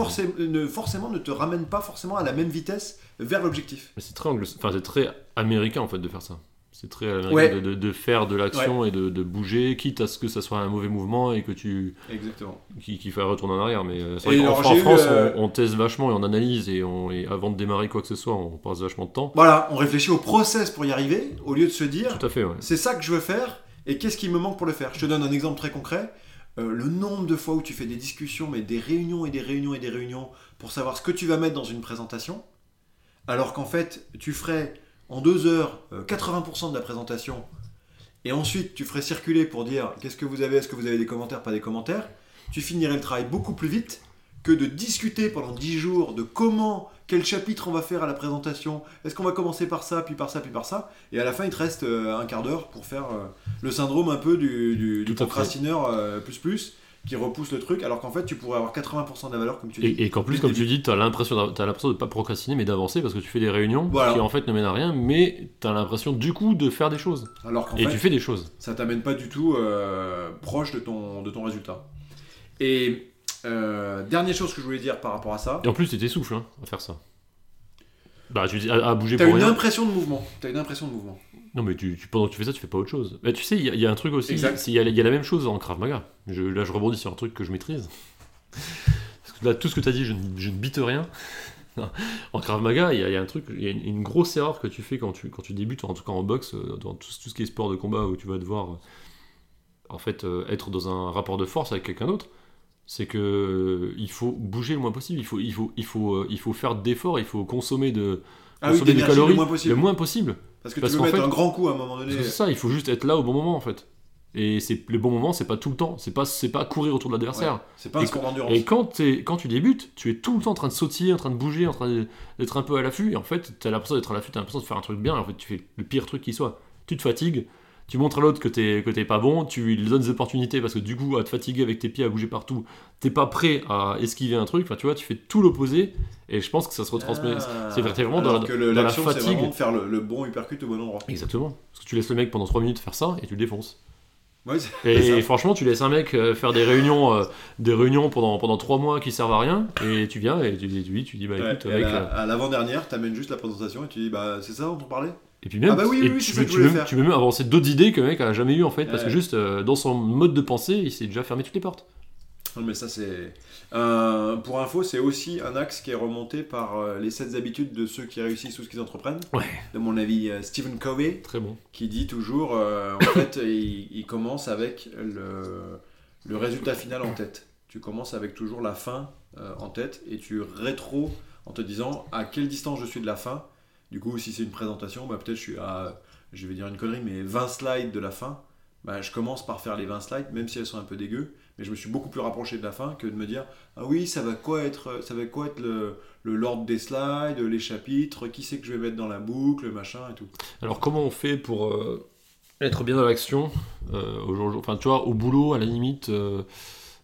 ne, forcément ne te ramènent pas forcément à la même vitesse vers l'objectif. Mais c'est très, anglo- enfin, c'est très américain en fait de faire ça. C'est très américain Ouais. de, de- de faire de l'action et de, de bouger, quitte à ce que ça soit un mauvais mouvement et que tu Exactement. qui, qui fait retourner en arrière. Mais euh, c'est vrai qu'en France, euh, on, on teste vachement et on analyse et, on, et avant de démarrer quoi que ce soit, on passe vachement de temps. Voilà, on réfléchit au process pour y arriver au lieu de se dire Tout à fait, ouais. c'est ça que je veux faire et qu'est-ce qui me manque pour le faire. Je te donne un exemple très concret. Euh, le nombre de fois où tu fais des discussions, mais des réunions et des réunions et des réunions pour savoir ce que tu vas mettre dans une présentation, alors qu'en fait tu ferais en deux heures euh, 80% de la présentation et ensuite tu ferais circuler pour dire qu'est-ce que vous avez, est-ce que vous avez des commentaires, pas des commentaires, tu finirais le travail beaucoup plus vite que de discuter pendant 10 jours de comment, quel chapitre on va faire à la présentation, est-ce qu'on va commencer par ça, puis par ça, puis par ça, et à la fin il te reste euh, un quart d'heure pour faire euh, le syndrome un peu du, du, du procrastineur euh, plus plus, qui repousse le truc, alors qu'en fait tu pourrais avoir 80% de la valeur comme tu dis. Et, et qu'en plus, comme tu dis, tu as l'impression t'as de pas procrastiner, mais d'avancer parce que tu fais des réunions Voilà. qui en fait ne mènent à rien, mais tu as l'impression du coup de faire des choses. Alors qu'en et fait, tu fais des choses. ça t'amène pas du tout euh, proche de ton, de ton résultat. Et euh, dernière chose que je voulais dire par rapport à ça, Et en plus, tu t'essouffles hein, à faire ça. Bah, tu dis à, à bouger t'as pour une rien. impression de mouvement. T'as une impression de mouvement. Non, mais tu, tu- pendant que tu fais ça, tu fais pas autre chose. Mais tu sais, il y, a- il y a un truc aussi. Il y, a il y a la même chose en Krav Maga. Je, là, je rebondis sur un truc que je maîtrise. Parce que là, tout ce que tu as dit, je, ne- je ne bite rien. Non. en Krav Maga, il y, a, il y a un truc, il y a une, une grosse erreur que tu fais quand tu, quand tu débutes, en tout cas en boxe, euh, dans tout, tout ce qui est sport de combat où tu vas devoir euh, en fait euh, être dans un rapport de force avec quelqu'un d'autre. C'est que euh, il faut bouger le moins possible. Il faut, il faut, il faut, euh, il faut faire d'efforts. Il faut consommer de, Ah oui, des calories le moins possible. le moins possible. Parce que parce tu qu'en mettre fait- un grand coup à un moment donné. C'est ça, il faut juste être là au bon moment en fait. Et c'est le bon moment, c'est pas tout le temps. C'est pas, c'est pas courir autour de l'adversaire. Ouais, C'est pas un Et sport d'endurance. Et quand, quand tu débutes, tu es tout le temps en train de sautiller, en train de bouger, en train d'être un peu à l'affût. Et en fait, t'as l'impression d'être à l'affût, t'as l'impression de faire un truc bien. Et en fait, tu fais le pire truc qui soit. Tu te fatigues, tu montres à l'autre que t'es que t'es pas bon, tu lui donnes des opportunités parce que du coup, à te fatiguer avec tes pieds, à bouger partout, t'es pas prêt à esquiver un truc. Enfin, tu vois, tu fais tout l'opposé. Et je pense que ça se retransmet. Ah. c'est vraiment dans que le- dans la l'action, c'est fatigue. vraiment de faire le, le bon uppercut au bon endroit. Exactement. Parce que tu laisses le mec pendant 3 minutes faire ça et tu le défonces. Ouais, Et franchement, tu laisses un mec euh, faire des réunions, euh, des réunions pendant, pendant 3 mois qui servent à rien, et tu viens et tu, tu, dis- tu dis, bah Ouais, écoute, mec, euh, à l'avant-dernière, t'amènes juste la présentation et tu dis bah c'est ça dont on parlait? Et puis même, Ah bah oui, et oui, oui, tu, peux, tu, tu même avancer d'autres idées que le mec a jamais eu en fait, parce que juste euh, dans son mode de pensée, il s'est déjà fermé toutes les portes. Non mais ça c'est... Euh, pour info, c'est aussi un axe qui est remonté par euh, les 7 habitudes de ceux qui réussissent ou ce qu'ils entreprennent. Ouais. De mon avis, Stephen Covey, Très bon. qui dit toujours, en fait, il, il commence avec le, le résultat final en tête. Tu commences avec toujours la fin en tête et tu rétro en te disant à quelle distance je suis de la fin. Du coup, si c'est une présentation, bah, peut-être je suis à, je vais dire une connerie, mais 20 slides de la fin. Bah, je commence par faire les 20 slides, même si elles sont un peu dégueu, mais je me suis beaucoup plus rapproché de la fin que de me dire ah oui, ça va quoi être, ça va quoi être le, l'ordre des slides, les chapitres, qui c'est que je vais mettre dans la boucle, machin et tout. Alors comment on fait pour euh, être bien dans l'action euh, au Enfin, tu vois, au boulot, à la limite, Euh,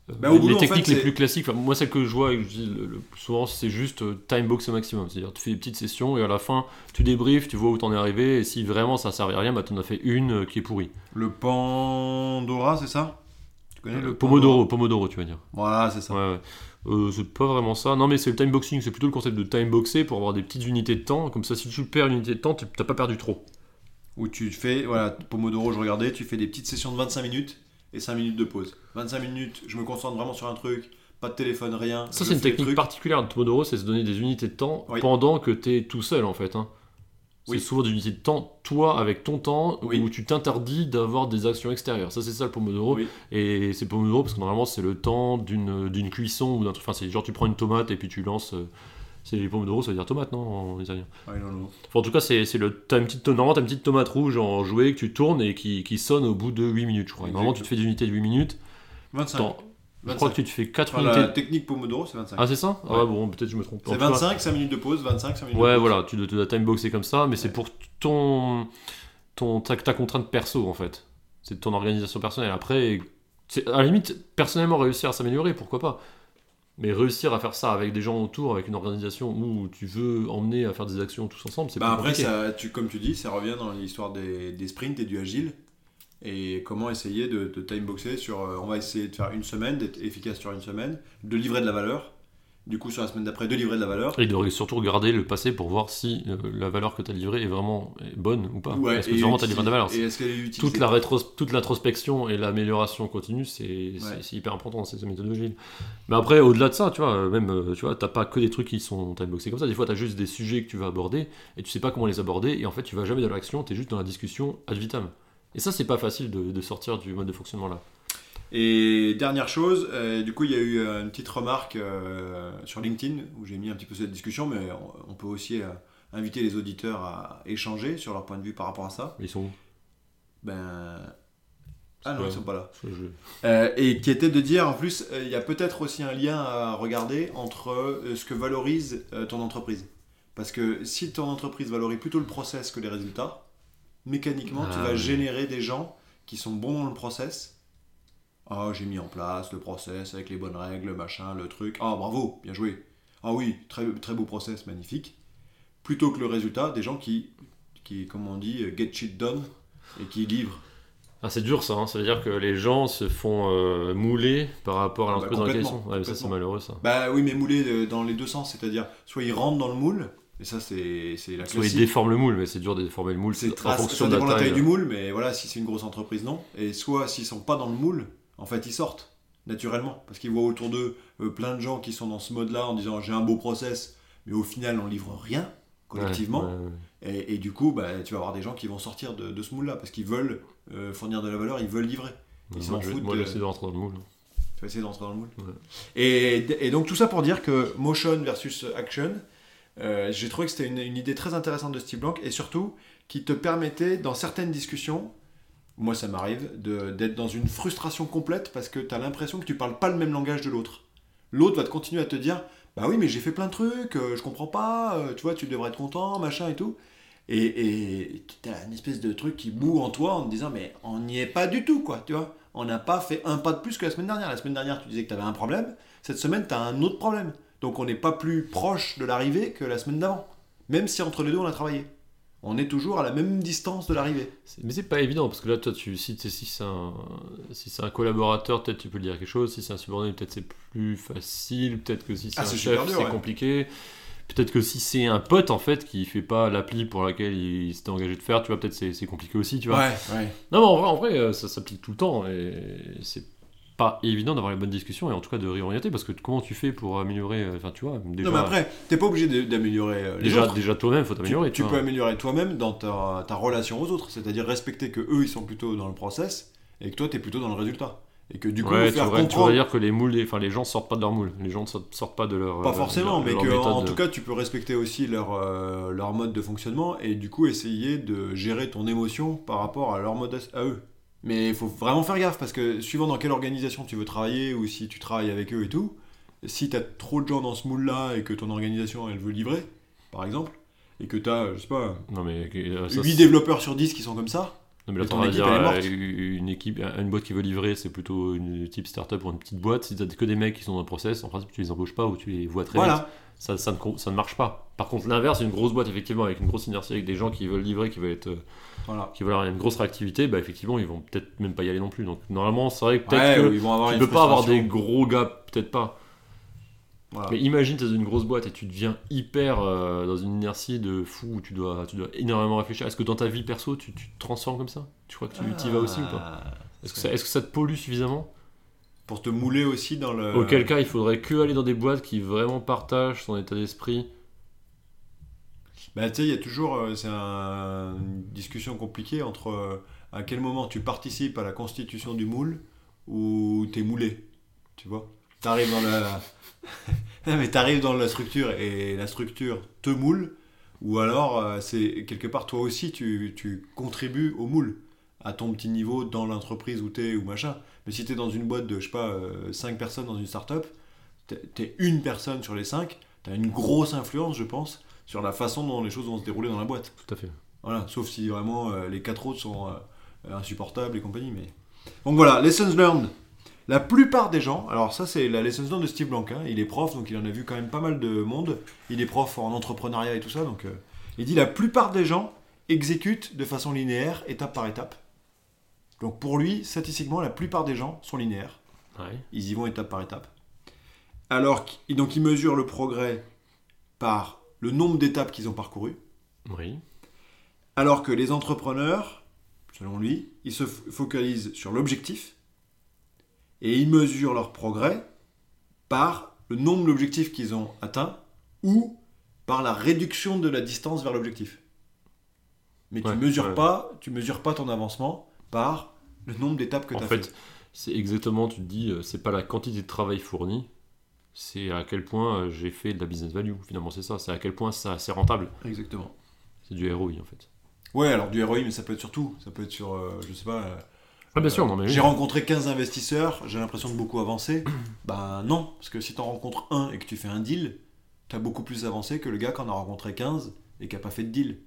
Bah, au les boulot, techniques fait, les plus classiques, enfin, moi celle que je vois et que je dis le- le plus souvent, c'est juste euh, time box au maximum. C'est-à-dire tu fais des petites sessions et à la fin tu débriefes, tu vois où t'en es arrivé et si vraiment ça servait à rien, bah t'en as fait une euh, qui est pourrie. Le Pandora, c'est ça? Tu connais Euh, le Pomodoro, Pomodoro tu vas dire. Voilà, c'est ça. Ouais, ouais. Euh, c'est pas vraiment ça. Non, mais c'est le time boxing, c'est plutôt le concept de time boxer pour avoir des petites unités de temps. Comme ça, si tu perds une unité de temps, t'as pas perdu trop. Où tu fais, voilà, Pomodoro, je regardais, tu fais des petites sessions de 25 minutes et 5 minutes de pause. 25 minutes, je me concentre vraiment sur un truc, pas de téléphone, rien. Ça, c'est une technique particulière de Pomodoro, c'est se donner des unités de temps Oui. pendant que t'es tout seul en fait. hein. C'est Oui. souvent des unités de temps, toi avec ton temps, Oui. où tu t'interdis d'avoir des actions extérieures. Ça, c'est ça le Pomodoro. Et c'est Pomodoro parce que normalement, c'est le temps d'une d'une cuisson ou d'un truc. Enfin, c'est genre tu prends une tomate et puis tu lances. euh, C'est les Pomodoro, ça veut dire tomate, non En italien? Non. Enfin, en tout cas, c'est c'est le. T'as une petite, normalement, t'as une petite tomate rouge en jouet que tu tournes et qui, qui sonne au bout de 8 minutes, je crois. Et Normalement, tu te fais des unités de 8 minutes. 25. Attends, je 25. crois que tu te fais 4 Enfin, unités. la technique Pomodoro, c'est 25. Ah, c'est ça? Ah, Ouais. bon, peut-être je me trompe. C'est tout cas- 25, 5 minutes de pause, 25, 5 minutes Ouais, de pause. voilà, tu dois, tu dois timeboxer comme ça, mais c'est Ouais. pour ton, ton ta, ta contrainte perso en fait. C'est ton organisation personnelle. Après, c'est- à la limite, personnellement réussir à s'améliorer, pourquoi pas? Mais réussir à faire ça avec des gens autour, avec une organisation où tu veux emmener à faire des actions tous ensemble, c'est Bah pas après, compliqué. ça, tu, comme tu dis, ça revient dans l'histoire des, des sprints et du agile. Et comment essayer de, de timeboxer sur. euh, on va essayer de faire une semaine, d'être efficace sur une semaine, de livrer de la valeur. Du coup, sur la semaine d'après, de livrer de la valeur. Et de surtout regarder le passé pour voir si euh, la valeur que tu as livrée est vraiment bonne ou pas. Ouais, Est-ce que vraiment tu as livré de la valeur Et est-ce qu'elle est utilisée toute la toute l'introspection et l'amélioration continue, c'est Ouais. hyper important, c'est cette méthodologie. Mais après, au-delà de ça, tu vois, même, euh, tu vois, t'as pas que des trucs qui sont timeboxés comme ça. Des fois, t'as juste des sujets que tu vas aborder et tu sais pas comment les aborder et en fait, tu vas jamais dans l'action, t'es juste dans la discussion ad vitam. Et ça, c'est pas facile de, de sortir du mode de fonctionnement là. Et dernière chose, euh, du coup, il y a eu euh, une petite remarque euh, sur LinkedIn où j'ai mis un petit peu cette discussion, mais on, on peut aussi euh, inviter les auditeurs à échanger sur leur point de vue par rapport à ça. Ils sont où? Ben. Ah non, ils sont pas là. Je- et qui était de dire, en plus, il y a peut-être aussi un lien à regarder entre ce que valorise ton entreprise. Parce que si ton entreprise valorise plutôt le process que les résultats, mécaniquement, tu Ah vas oui. générer des gens qui sont bons dans le process. Ah, j'ai mis en place le process avec les bonnes règles, machin, le truc. Ah, bravo, bien joué. Ah oui, très, très beau process, magnifique. Plutôt que le résultat, des gens qui, qui comme on dit, get shit done et qui livrent. Ah, c'est dur ça, hein. ça veut dire que les gens se font euh, mouler par rapport à Ah bah, l'entreprise ils complètement, sont. Ouais, mais ça, c'est malheureux ça. Bah oui, mais moulé euh, dans les deux sens, c'est-à-dire soit ils rentrent dans le moule, et ça c'est c'est la Soit ils classique. déforment le moule, mais c'est dur de déformer le moule C'est en fonction ça de dépend la de la taille taille. du moule, mais voilà, si c'est une grosse entreprise, non. Et soit s'ils sont pas dans le moule, en fait ils sortent naturellement, parce qu'ils voient autour d'eux euh, plein de gens qui sont dans ce mode-là en disant j'ai un beau process, mais au final on livre rien collectivement. Ouais, ouais, ouais. Et, et du coup, bah, tu vas avoir des gens qui vont sortir de, de ce moule-là, parce qu'ils veulent euh, fournir de la valeur, ils veulent livrer. Ils s'en foutent moi, de- j'essaie de rentrer dans le moule. Tu vas essayer d'entrer dans le moule. Et donc tout ça pour dire que motion versus action, euh, j'ai trouvé que c'était une, une idée très intéressante de Steve Blank et surtout qui te permettait dans certaines discussions, moi ça m'arrive, d'être dans une frustration complète parce que tu as l'impression que tu parles pas le même langage de l'autre. L'autre va te continuer à te dire Bah oui, mais j'ai fait plein de trucs, euh, je comprends pas, euh, tu vois, tu devrais être content, machin et tout. Et et tu as une espèce de truc qui boue en toi en te disant Mais on n'y est pas du tout, quoi, tu vois. On n'a pas fait un pas de plus que la semaine dernière. La semaine dernière, tu disais que tu avais un problème. Cette semaine, tu as un autre problème. Donc on n'est pas plus proche de l'arrivée que la semaine d'avant. Même si entre les deux, on a travaillé. On est toujours à la même distance de l'arrivée. Mais c'est pas évident parce que là, toi, tu si, si c'est un, si un collaborateur, peut-être tu peux lui dire quelque chose. Si c'est un subordonné, peut-être c'est plus facile. Peut-être que si c'est Ah, un chef, c'est ouais. compliqué. Peut-être que si c'est un pote en fait qui fait pas l'appli pour laquelle il s'était engagé de faire, tu vois, peut-être c'est compliqué aussi, tu vois. Ouais, ouais. Non, mais en vrai, en vrai euh, ça s'applique tout le temps et c'est pas évident d'avoir les bonnes discussions et en tout cas de réorienter parce que comment tu fais pour améliorer, euh, enfin tu vois, déjà, Non, mais après, t'es pas obligé d'améliorer euh, les déjà, autres. déjà toi-même, faut t'améliorer. tu tu peux améliorer toi-même dans ta, ta relation aux autres, c'est-à-dire respecter que eux ils sont plutôt dans le process et que toi tu es plutôt dans le résultat. Et que du coup, ouais, tu faire tu comprendre, voudrais dire que les moules, enfin les gens sortent pas de leur moule, les gens ne sortent pas de leur. pas euh, forcément, mais que en de- tout cas tu peux respecter aussi leur, euh, leur mode de fonctionnement et du coup essayer de gérer ton émotion par rapport à leur mode à eux. Mais il faut vraiment faire gaffe parce que suivant dans quelle organisation tu veux travailler ou si tu travailles avec eux et tout, si tu as trop de gens dans ce moule-là et que ton organisation elle veut livrer, par exemple, et que tu as, je sais pas, Non mais euh, ça, 8 c'est- développeurs sur 10 qui sont comme ça, Non, mais là, ton équipe, dire, euh, une équipe, une boîte qui veut livrer, c'est plutôt une type startup ou une petite boîte. Si t'as que des mecs qui sont dans le process, en principe, tu les embauches pas ou tu les vois très vite. Ça, ça, ne, ça ne marche pas. Par contre, l'inverse, une grosse boîte, effectivement, avec une grosse inertie, avec des gens qui veulent livrer, qui veulent, être, euh, voilà. qui veulent avoir une grosse réactivité, bah, effectivement, ils vont peut-être même pas y aller non plus. Donc, normalement, c'est vrai que peut-être Ouais, que ou ils vont avoir tu peux pas avoir des gros gars, peut-être pas. Voilà. Mais imagine, tu es dans une grosse boîte et tu deviens hyper euh, dans une inertie de fou où tu dois, tu dois énormément réfléchir. Est-ce que dans ta vie perso, tu, tu te transformes comme ça? Tu crois que tu y vas aussi ou pas? Ah, Est-ce que, ça, est-ce que ça te pollue suffisamment? Pour te mouler aussi dans le. Auquel cas, il faudrait que aller dans des boîtes qui vraiment partagent son état d'esprit. Bah, tu sais, il y a toujours. euh, c'est un- une discussion compliquée entre euh, à quel moment tu participes à la constitution du moule ou t'es moulé. Tu vois? T'arrives dans la. Non, mais t'arrives dans la structure et la structure te moule, ou alors euh, c'est quelque part toi aussi tu, tu contribues au moule à ton petit niveau dans l'entreprise où t'es ou machin. Mais si t'es dans une boîte de, je sais pas, 5 personnes dans une startup, t'es- t'es une personne sur les 5, t'as une grosse influence, je pense, sur la façon dont les choses vont se dérouler dans la boîte. Tout à fait. Voilà, sauf si vraiment euh, les quatre autres sont euh, insupportables et compagnie. Mais... Donc voilà, lessons learned. La plupart des gens, alors ça c'est la lessons learned de Steve Blank, hein, il est prof, donc il en a vu quand même pas mal de monde. Il est prof en entrepreneuriat et tout ça, donc euh, il dit la plupart des gens exécutent de façon linéaire, étape par étape. Donc pour lui, statistiquement, la plupart des gens sont linéaires. Ouais. Ils y vont étape par étape. Alors, donc ils mesurent le progrès par le nombre d'étapes qu'ils ont parcourues. Oui. Alors que les entrepreneurs, selon lui, ils se focalisent sur l'objectif et ils mesurent leur progrès par le nombre d'objectifs qu'ils ont atteints ou par la réduction de la distance vers l'objectif. Mais Ouais, tu mesures ouais. pas, tu mesures pas ton avancement par le nombre d'étapes que En tu as fait, fait. c'est exactement, tu te dis, euh, c'est pas la quantité de travail fourni, c'est à quel point euh, j'ai fait de la business value. Finalement, c'est ça. C'est à quel point ça c'est rentable. Exactement. C'est du ROI en fait. Ouais, alors du ROI, mais ça peut être sur tout. Ça peut être sur, euh, je sais pas. Ah, bien sûr, non mais. J'ai rencontré 15 investisseurs, j'ai l'impression de beaucoup avancer. ben non, parce que si t'en rencontres un et que tu fais un deal, t'as beaucoup plus avancé que le gars qui en a rencontré 15 et qui a pas fait de deal.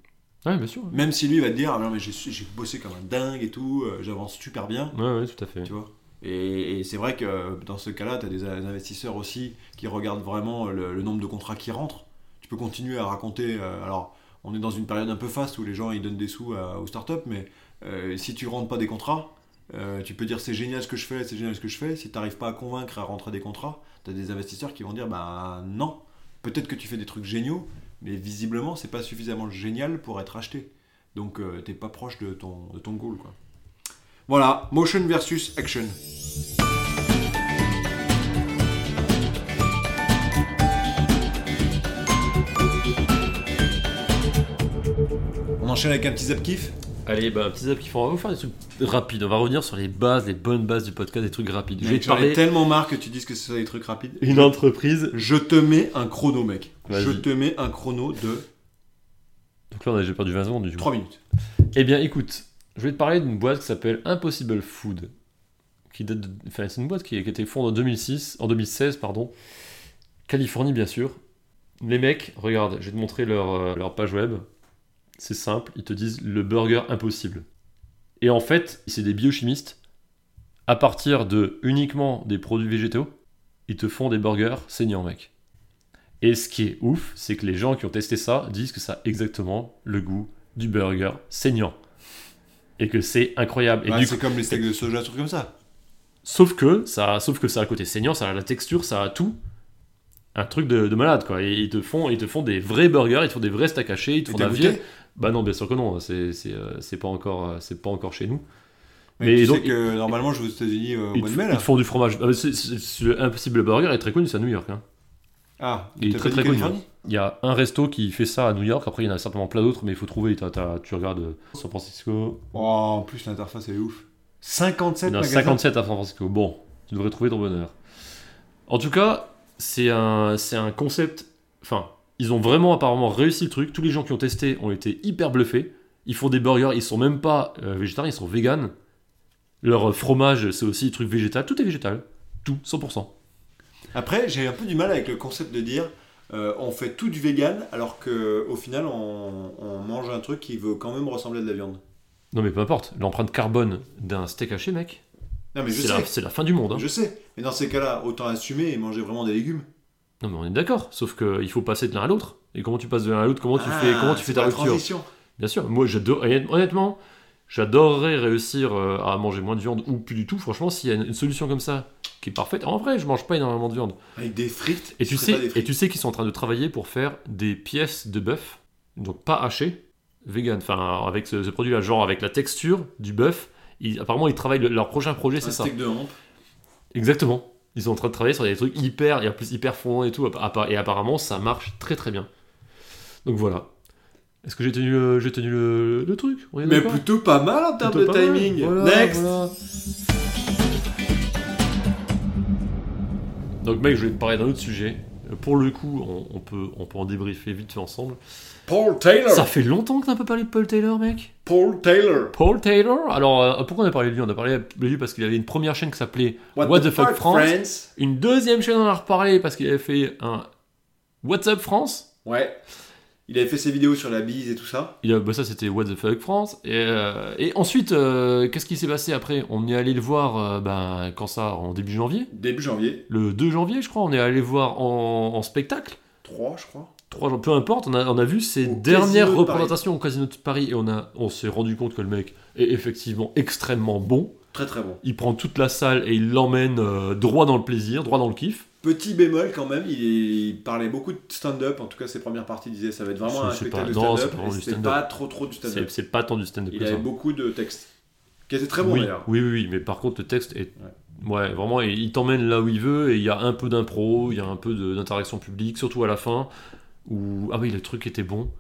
Ouais, bien sûr. Ouais, Même si lui va te dire, ah non mais j'ai bossé comme un dingue et tout, euh, j'avance super bien, ouais, tout à fait. tu vois. Et, et c'est vrai que euh, dans ce cas-là, t'as des a- des investisseurs aussi qui regardent vraiment le, le nombre de contrats qui rentrent. Tu peux continuer à raconter, euh, alors on est dans une période un peu faste où les gens ils donnent des sous à- aux startups, mais euh, si tu rentres pas des contrats, euh, tu peux dire c'est génial ce que je fais, c'est génial ce que je fais. Si tu n'arrives pas à convaincre à rentrer des contrats, tu as des investisseurs qui vont dire bah non, peut-être que tu fais des trucs géniaux, mais visiblement c'est pas suffisamment génial pour être acheté. Donc euh, t'es pas proche de ton, de goal quoi. Voilà, motion versus action. On enchaîne avec un petit zap Allez, bah, un petit zap qui font. On va faire des trucs rapides. On va revenir sur les bases, les bonnes bases du podcast, des trucs rapides. Je vais Mec, te ai parler tellement marre que tu dises que ce sont des trucs rapides. une entreprise. Je te mets un chrono, mec. Je te mets un chrono de Donc là, on a déjà perdu 20 secondes du coup. 3 minutes. Eh bien, écoute, je vais te parler d'une boîte qui s'appelle Impossible Food. Qui date de- Enfin, c'est une boîte qui, a été fondée en 2006, en 2016, pardon. Californie, bien sûr. Les mecs, regarde, je vais te montrer leur, euh, leur page web. C'est simple, ils te disent le burger impossible. Et en fait, c'est des biochimistes. À partir de uniquement des produits végétaux, ils te font des burgers saignants, mec. Et ce qui est ouf, c'est que les gens qui ont testé ça disent que ça a exactement le goût du burger saignant. Et que c'est incroyable. C'est comme les steaks de soja, trucs comme ça. Sauf que ça, sauf que ça a le côté saignant, ça a la texture, ça a tout. Un truc de, de malade quoi. Ils te font, ils te font des vrais burgers, ils te font des vrais steaks hachés, ils te font de la viande. Bah non, bien sûr que non. C'est c'est euh, pas encore euh, c'est pas encore chez nous. Mais, Mais tu donc, sais que normalement, je vais aux États-Unis euh, au Ils mois de mai ils te font du fromage. Ah, le Impossible Burger est très connu, c'est à New York. hein. Ah, Il est très, très connu. Il y a un resto qui fait ça à New York. Après, il y en a certainement plein d'autres, mais il faut trouver. Tu regardes San Francisco. Oh, en plus, l'interface elle est ouf. 57 Il y en a magasins. 57 à San Francisco. Bon, tu devrais trouver ton bonheur. En tout cas, c'est un, c'est un concept. Enfin, ils ont vraiment apparemment réussi le truc. Tous les gens qui ont testé ont été hyper bluffés. Ils font des burgers, ils sont même pas euh, végétariens, ils sont véganes. Leur fromage, c'est aussi des trucs végétal. Tout est végétal. Tout, 100%. Après, j'ai un peu du mal avec le concept de dire euh, on fait tout du vegan alors que au final on, on mange un truc qui veut quand même ressembler à de la viande. Non mais peu importe, l'empreinte carbone d'un steak haché, mec, Non, mais je c'est sais. la, c'est la fin du monde. hein. Je sais. Mais dans ces cas-là, autant assumer et manger vraiment des légumes. Non mais on est d'accord, sauf qu'il faut passer de l'un à l'autre. Et comment tu passes de l'un à l'autre Comment tu Ah, fais, comment tu fais ta la rupture? transition. Bien sûr, moi j'adore, honnêtement, j'adorerais réussir euh, à manger moins de viande ou plus du tout. Franchement, s'il y a une, solution comme ça qui est parfaite, en vrai, je mange pas énormément de viande. Avec des frites. Et tu sais, et tu sais qu'ils sont en train de travailler pour faire des pièces de bœuf, donc pas hachées, vegan, enfin avec ce, ce produit-là, genre avec la texture du bœuf. Ils- apparemment, ils travaillent le- leur prochain projet, c'est ça. de hampe. Exactement. Ils sont en train de travailler sur des trucs hyper, et en plus hyper fondants et tout. Et apparemment, ça marche très très bien. Donc voilà. Est-ce que j'ai tenu, le, j'ai tenu le, le truc? Mais plutôt pas mal en termes de timing. Voilà, Next. voilà. Donc mec, je vais te parler d'un autre sujet. Euh, Pour le coup, on, on peut, on peut en débriefer vite fait ensemble. Paul Taylor. Ça fait longtemps que t'as pas parlé de Paul Taylor, mec. Paul Taylor. Paul Taylor Alors, euh, pourquoi on a parlé de lui? On a parlé de lui parce qu'il avait une première chaîne qui s'appelait What, the, fuck, France. France Une deuxième chaîne, on en a reparlé parce qu'il avait fait un What's Up France. Ouais. Il avait fait ses vidéos sur la bise et tout ça. Il a, bah ça, c'était What the fuck France. Et, euh, et ensuite, euh, qu'est-ce qui s'est passé après? On est allé le voir euh, ben, quand ça En début janvier Début janvier. Le 2 janvier, je crois. On est allé le voir en, en spectacle. 3, je crois. Trois peu importe, on a, on a vu ses Au dernières Casino de représentations au Casino de Paris et on, a, on s'est rendu compte que le mec est effectivement extrêmement bon. Très très bon. Il prend toute la salle et il l'emmène euh, droit dans le plaisir, droit dans le kiff. Petit bémol quand même, il, il parlait beaucoup de stand-up. En tout cas, ses premières parties disaient ça va être vraiment un spectacle de non, c'est stand-up. pas stand-up. trop trop du stand-up. c'est pas tant du stand-up Il avait beaucoup de textes. Qui étaient très bons oui, d'ailleurs. oui, oui, oui, mais par contre, le texte est. Ouais, vraiment, il il t'emmène là où il veut et il y a un peu d'impro, il y a un peu d'interaction publique, surtout à la fin. Où... Ah oui, le truc était bon.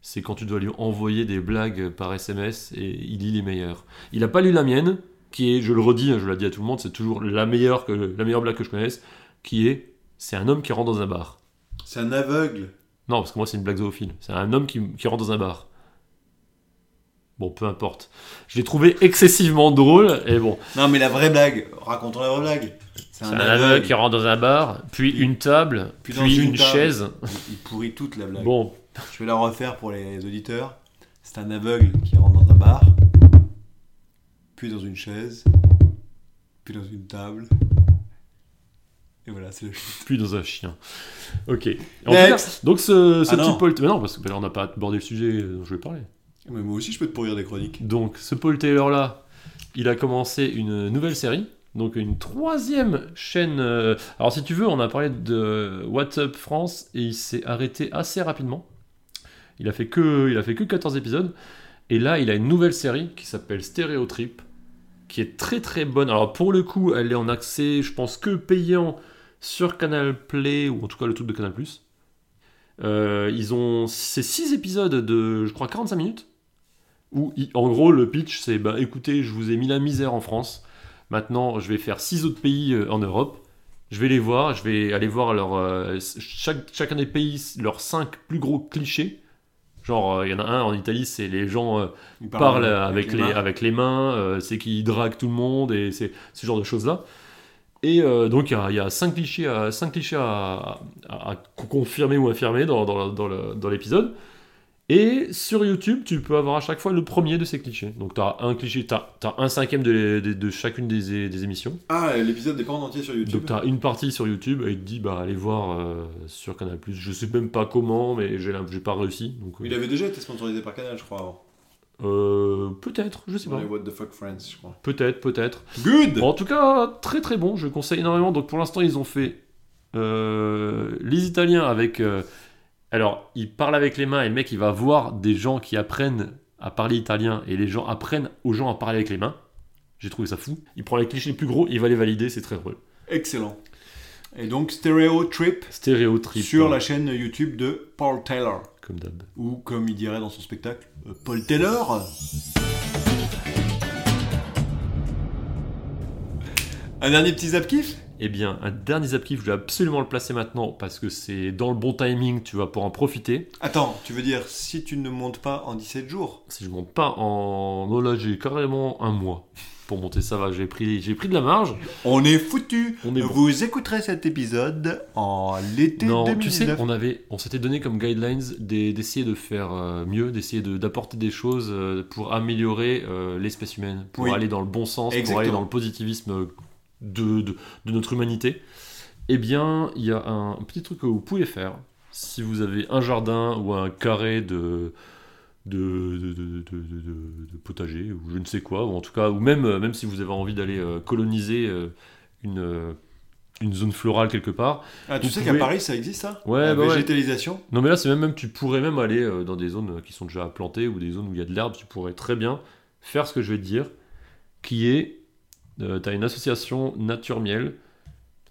C'est quand tu dois lui envoyer des blagues par SMS et il lit les meilleures. Il a pas lu la mienne, qui est, je le redis, hein, je l'ai dit à tout le monde, c'est toujours la meilleure, que, la meilleure blague que je connaisse, qui est c'est un homme qui rentre dans un bar. C'est un aveugle. Non, parce que moi, c'est une blague zoophile. C'est un homme qui, qui rentre dans un bar. Bon, peu importe. Je l'ai trouvé excessivement drôle, et bon. Non, mais la vraie blague. Racontons la vraie blague. C'est un aveugle qui rentre dans un bar, puis une table, Puis une une, table. chaise. Il pourrit toute la blague. Bon, Je vais la refaire pour les auditeurs. C'est un aveugle qui rentre dans un bar, puis dans une chaise, puis dans une table. Et voilà, c'est le chien. puis dans un chien. Ok. En cas, donc ce, ce Ah petit. Paul... Mais non, parce que ben, on n'a pas abordé le sujet dont je vais parler. Mais moi aussi, je peux te pourrir des chroniques. Donc, ce Paul Taylor-là, il a commencé une nouvelle série, donc une troisième chaîne. euh, Alors, si tu veux, on a parlé de What's Up France et il s'est arrêté assez rapidement. Il a fait que, il a fait que 14 épisodes. Et là, il a une nouvelle série qui s'appelle Stéréotrip, qui est très très bonne. Alors, pour le coup, elle est en accès, je pense, que payant sur Canal Play, ou en tout cas le truc de Canal Plus. Euh, ils ont. C'est 6 épisodes de, je crois, 45 minutes où en gros le pitch c'est bah écoutez je vous ai mis la misère en France maintenant je vais faire six autres pays euh, en Europe. Je vais les voir je vais aller voir leur euh, chaque, chacun des pays leurs cinq plus gros clichés. Genre euh, il y en a un en Italie c'est les gens euh, parlent avec, les, mains. avec les mains euh, c'est qu'ils draguent tout le monde et c'est ce genre de choses là et donc il y a, il y a cinq clichés à, cinq clichés à, à- à confirmer ou infirmer dans, dans l'épisode et sur YouTube, tu peux avoir à chaque fois le premier de ces clichés. Donc, tu as un cliché, tu as, un cinquième de, de- de chacune des, des émissions. Ah, l'épisode pas en entier sur YouTube. Donc, tu as une partie sur YouTube et il te dit, bah, allez voir euh, sur Canal. Je sais même pas comment, mais j'ai pas réussi. Donc, euh, Il avait déjà été sponsorisé par Canal, je crois. avant. euh, peut-être, je sais pas. What the Fuck Friends, je crois. Peut-être, peut-être. Good Bon, en tout cas, très très bon. Je conseille énormément. Donc, pour l'instant, ils ont fait euh, les Italiens avec. euh, alors, ils parlent avec les mains et le mec, il va voir des gens qui apprennent à parler italien et les gens apprennent aux gens à parler avec les mains. J'ai trouvé ça fou. Il prend les clichés les plus gros, il va les valider, c'est très drôle. Excellent. Et donc, Stereo Trip sur la chaîne YouTube de Paul Taylor. Comme d'hab. Ou, comme il dirait dans son spectacle, euh, Paul Taylor. Un dernier petit zap kiff? Eh bien, un dernier zap kiff, je vais absolument le placer maintenant parce que c'est dans le bon timing, tu vas pouvoir en profiter. Attends, tu veux dire si tu ne montes pas en 17 jours? Si je monte pas en. Non, là, j'ai carrément un mois pour monter. Ça va, j'ai pris, j'ai pris de la marge. On est foutu. On est bon. Vous écouterez cet épisode en l'été Non, 2019. tu sais, on avait, on s'était donné comme guidelines des- d'essayer de faire euh, mieux, d'essayer de- d'apporter des choses euh, pour améliorer euh, l'espèce humaine, pour Oui. aller dans le bon sens, pour aller dans le positivisme de, de, de notre humanité. Eh bien, il y a un petit truc que vous pouvez faire si vous avez un jardin ou un carré de potager ou je ne sais quoi, ou en tout cas, ou même, euh, même si vous avez envie d'aller euh, coloniser euh, une, une zone florale quelque part, Ah, tu Vous sais pouvez- qu'à Paris, ça existe ça? Ouais, La bah ouais. végétalisation? Non mais là c'est même, même tu pourrais même aller dans des zones qui sont déjà plantées ou des zones où il y a de l'herbe, tu pourrais très bien faire ce que je vais te dire, qui est, tu as une association Nature Miel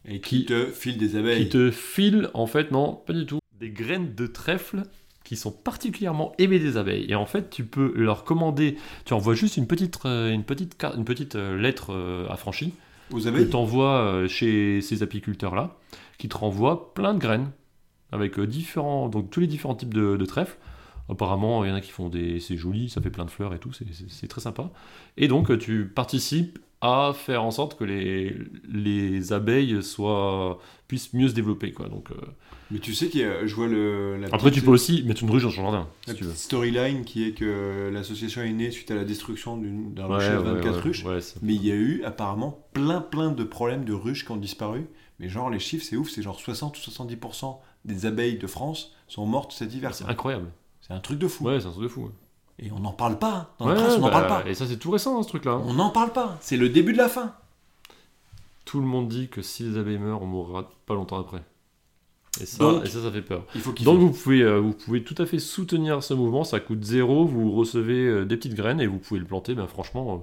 Et qui Qui- te file des abeilles. qui te file en fait, non pas du tout, des graines de trèfle qui sont particulièrement aimées des abeilles. Et en fait tu peux leur commander, tu envoies juste une petite, euh, une petite, une petite euh, lettre euh, affranchie Aux que abeilles tu envoies chez ces apiculteurs-là, qui te renvoient plein de graines, avec euh, différents, donc tous les différents types de, de trèfles. Apparemment, il y en a qui font des... C'est joli, ça fait plein de fleurs et tout, c'est- très sympa. Et donc, euh, tu participes à faire en sorte que les, les abeilles soient, puissent mieux se développer. Quoi. Donc, euh, Mais tu sais que je vois le. la Après, petite- tu peux aussi mettre une ruche dans ton jardin, La si storyline qui est que l'association est née suite à la destruction d'une- d'un Ouais, à ouais, 24 ouais, ruches. Mais il y a eu apparemment plein plein de problèmes de ruches qui ont disparu. Mais genre les chiffres c'est ouf, c'est genre 60 ou 70% des abeilles de France sont mortes cet hiver. c'est incroyable. C'est un truc de fou. Ouais, c'est un truc de fou. Et on n'en parle pas. hein. La presse, on n'en bah, parle pas. Et ça, c'est tout récent, hein, ce truc-là. On n'en parle pas. C'est le début de la fin. Tout le monde dit que si les abeilles meurent, on mourra pas longtemps après. Et ça, Donc, et ça, ça fait peur. Il faut Donc vous pouvez, euh, vous pouvez tout à fait soutenir ce mouvement, ça coûte zéro, vous recevez euh, des petites graines et vous pouvez le planter, ben franchement, euh,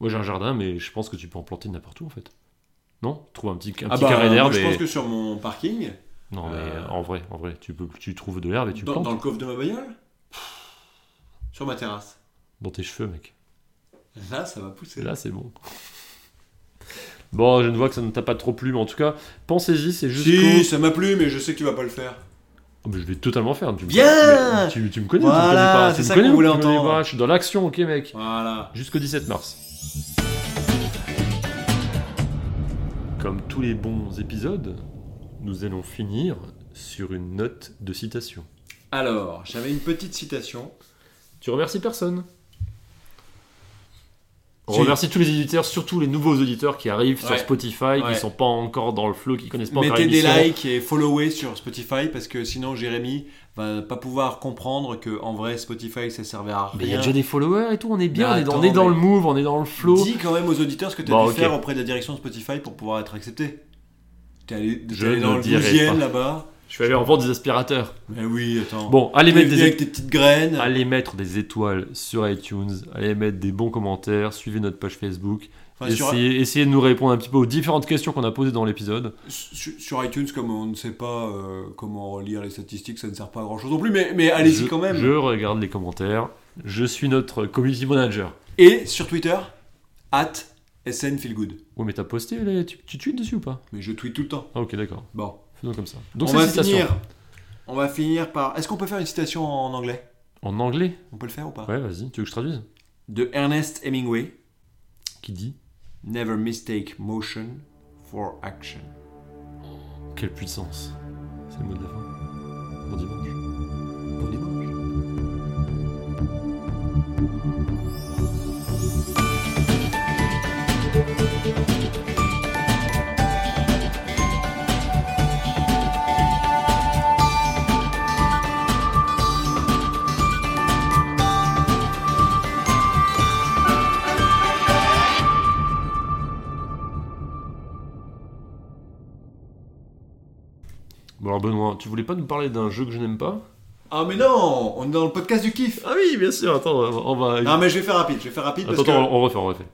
moi j'ai un jardin, mais je pense que tu peux en planter n'importe où en fait. Non? Trouve un petit, un Ah petit bah, carré d'herbe je et... pense que sur mon parking, Non mais en vrai, en vrai, tu, peux, tu trouves de l'herbe et tu dans, plantes dans le coffre de ma bagnole, sur ma terrasse. dans tes cheveux mec. Là, ça va pousser. Là c'est bon. Bon, je ne vois que ça ne t'a pas trop plu, mais en tout cas, pensez-y, c'est jusqu'au... Si, ça m'a plu, mais je sais que tu vas pas le faire. Oh, mais je vais totalement faire. Tu me Bien tu, tu me connais, tu me connais pas c'est Tu me ça connais me connais entendre. pas Je suis dans l'action, ok mec Voilà. Jusqu'au 17 mars. Comme tous les bons épisodes, nous allons finir sur une note de citation. Alors, j'avais une petite citation. Tu remercies personne On remercie tous les éditeurs, surtout les nouveaux auditeurs qui arrivent sur Ouais. Spotify, Ouais. qui sont pas encore dans le flow, qui connaissent pas encore Mettez des l'émission. likes et followez sur Spotify parce que sinon Jérémy va pas pouvoir comprendre que en vrai Spotify ça servait à Mais il y a rien. déjà des followers et tout, on est bien, Mais on est dans- on attends, est dans mais- le move, on est dans le flow. Dis quand même aux auditeurs ce que tu as Bon, dû ok. faire auprès de la direction de Spotify pour pouvoir être accepté. T'es allé, t'es Je allé dans le dirai 12 pas. là-bas. Je vais aller en vendre des aspirateurs. Mais oui, attends. Bon, allez mettre des avec petites graines. Allez mettre des étoiles sur iTunes, allez mettre des bons commentaires, suivez notre page Facebook, Enfin, sur, essayez, de nous répondre un petit peu aux différentes questions qu'on a posées dans l'épisode. sur- sur iTunes, comme on ne sait pas euh, comment relire les statistiques, ça ne sert pas à grand chose non plus. Mais, mais allez-y quand même. Je regarde les commentaires, je suis notre community manager. Et sur Twitter, at SNFeelGood. Ouais, mais t'as posté, les- tu, tu tweets dessus ou pas? Mais je tweet tout le temps. Ah, ok, d'accord. Bon. Comme ça. Donc, on va finir. On va finir par. Est-ce qu'on peut faire une citation en anglais? En anglais? On peut le faire ou pas? Ouais, vas-y, tu veux que je traduise? De Ernest Hemingway. Qui dit? Never mistake motion for action. Quelle puissance C'est le mot de la fin. Bon dimanche. Bon dimanche. Alors Benoît, tu voulais pas nous parler d'un jeu que je n'aime pas Ah mais non On est dans le podcast du kiff Ah oui, bien sûr, attends, on va. Non mais je vais faire rapide, je vais faire rapide Attends, parce que attends, on refait, on refait.